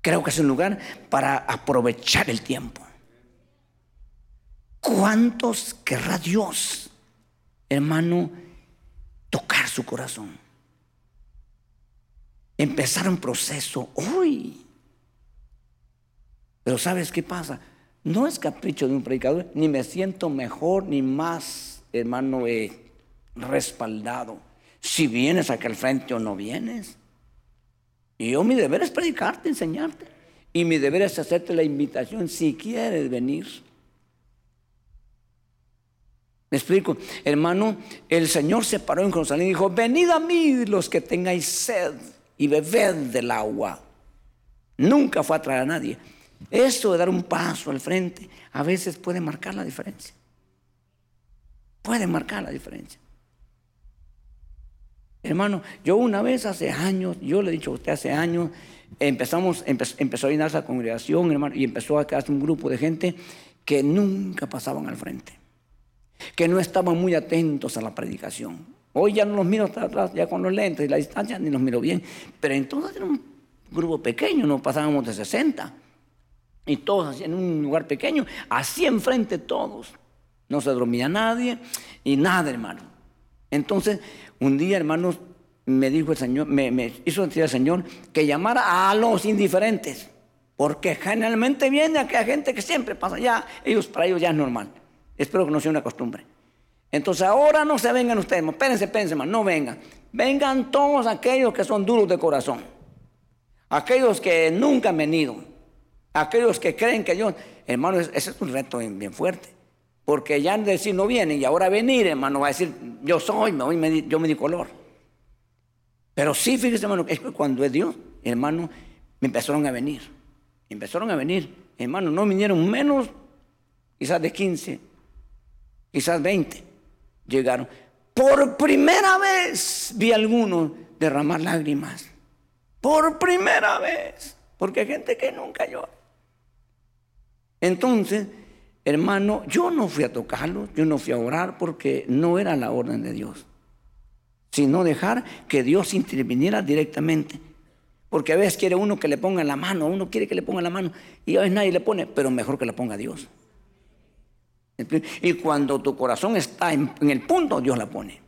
Creo que es un lugar para aprovechar el tiempo. ¿Cuántos querrá Dios, hermano, tocar su corazón? Empezar un proceso hoy. Pero ¿sabes qué pasa? No es capricho de un predicador, ni me siento mejor ni más, hermano, eh, respaldado. Si vienes aquí al frente o no vienes. Y yo mi deber es predicarte, enseñarte. Y mi deber es hacerte la invitación si quieres venir. ¿Me explico? Hermano, el Señor se paró en Jerusalén y dijo, venid a mí los que tengáis sed y beber del agua. Nunca fue a traer a nadie. Eso de dar un paso al frente a veces puede marcar la diferencia. Puede marcar la diferencia. Hermano, yo una vez hace años, yo le he dicho a usted hace años, empezamos, empezó a llenarse la congregación, hermano, y empezó a quedarse un grupo de gente que nunca pasaban al frente, que no estaban muy atentos a la predicación. Hoy ya no los miro hasta atrás, ya con los lentes y la distancia ni los miro bien. Pero entonces era un grupo pequeño, no pasábamos de 60. Y todos así en un lugar pequeño, así enfrente todos. No se dormía nadie y nada, hermano. Entonces, un día, hermanos, me dijo el Señor, me, me hizo decir el Señor que llamara a los indiferentes. Porque generalmente viene aquella gente que siempre pasa ya, ellos para ellos ya es normal. Espero que no sea una costumbre. Entonces ahora no se vengan ustedes, espérense, espérense, más, no vengan. Vengan todos aquellos que son duros de corazón. Aquellos que nunca han venido. Aquellos que creen que Dios, hermano, ese es un reto bien fuerte. Porque ya decir no vienen y ahora venir, hermano, va a decir, yo soy, yo me di color. Pero sí, fíjese, hermano, es cuando es Dios, hermano, me empezaron a venir. Empezaron a venir, hermano, no vinieron menos, quizás de 15, quizás 20 llegaron. Por primera vez vi a algunos derramar lágrimas. Por primera vez. Porque hay gente que nunca llora. Entonces, Hermano, yo no fui a tocarlo, yo no fui a orar porque no era la orden de Dios, sino dejar que Dios interviniera directamente. Porque a veces quiere uno que le ponga la mano, uno quiere que le ponga la mano y a veces nadie le pone, pero mejor que la ponga Dios. Y cuando tu corazón está en, el punto, Dios la pone.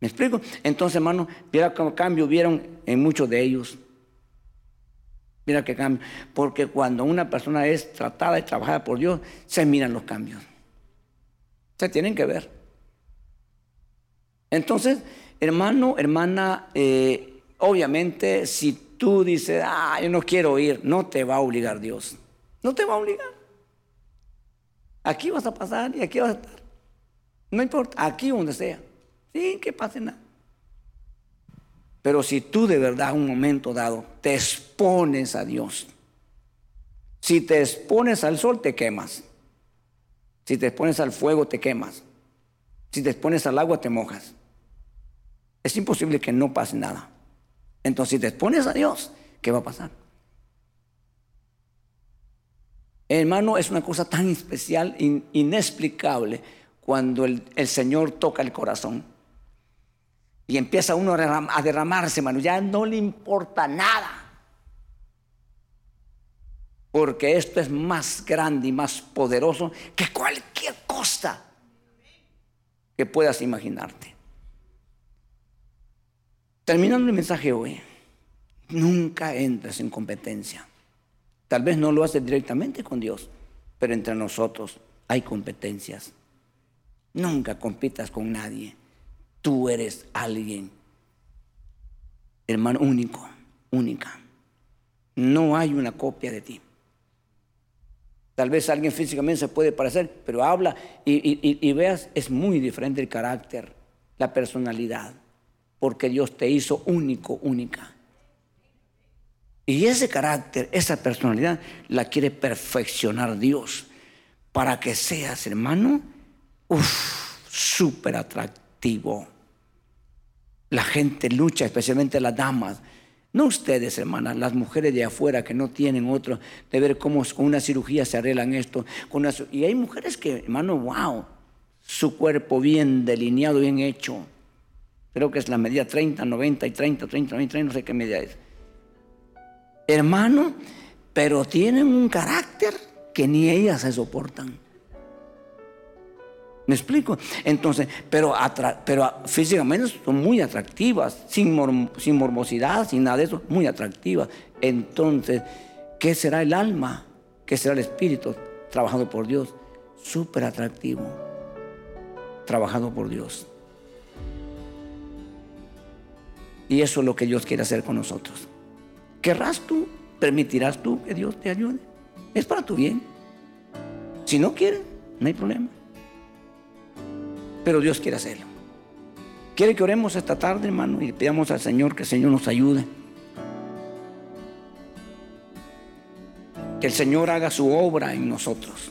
¿Me explico? Entonces, hermano, mira cómo cambio vieron en muchos de ellos. Mira qué cambio. Porque cuando una persona es tratada y trabajada por Dios, se miran los cambios. Se tienen que ver. Entonces, hermano, hermana, eh, obviamente si tú dices, ah, yo no quiero ir, no te va a obligar Dios. No te va a obligar. Aquí vas a pasar y aquí vas a estar. No importa, aquí donde sea. Sí, que pase nada. Pero si tú de verdad un momento dado te expones a Dios, si te expones al sol te quemas, si te expones al fuego te quemas, si te expones al agua te mojas. Es imposible que no pase nada. Entonces si te expones a Dios, ¿qué va a pasar? Hermano, es una cosa tan especial, inexplicable, cuando el Señor toca el corazón. Y empieza uno a derramarse, hermano. Ya no le importa nada. Porque esto es más grande y más poderoso que cualquier cosa que puedas imaginarte. Terminando el mensaje hoy, nunca entres en competencia. Tal vez no lo haces directamente con Dios, pero entre nosotros hay competencias. Nunca compitas con nadie. Tú eres alguien, hermano, único, única. No hay una copia de ti. Tal vez alguien físicamente se puede parecer, pero habla y, veas, es muy diferente el carácter, la personalidad, porque Dios te hizo único, única. Y ese carácter, esa personalidad, la quiere perfeccionar Dios para que seas, hermano, súper atractivo. La gente lucha, especialmente las damas. No ustedes, hermanas, las mujeres de afuera que no tienen otro, de ver cómo con una cirugía se arreglan esto. Con y hay mujeres que, hermano, wow, su cuerpo bien delineado, bien hecho. Creo que es la medida 30, 90 y 30, 30, 90, no sé qué medida es. Hermano, pero tienen un carácter que ni ellas se soportan. ¿Me explico? Entonces, pero, físicamente son muy atractivas, sin, sin morbosidad, sin nada de eso, muy atractivas. Entonces, ¿qué será el alma? ¿Qué será el espíritu? Trabajado por Dios. Súper atractivo. Trabajado por Dios. Y eso es lo que Dios quiere hacer con nosotros. ¿Querrás tú? ¿Permitirás tú que Dios te ayude? Es para tu bien. Si no quieres, no hay problema pero Dios quiere hacerlo. Quiere que oremos esta tarde, hermano, y pidamos al Señor que el Señor nos ayude. Que el Señor haga su obra en nosotros.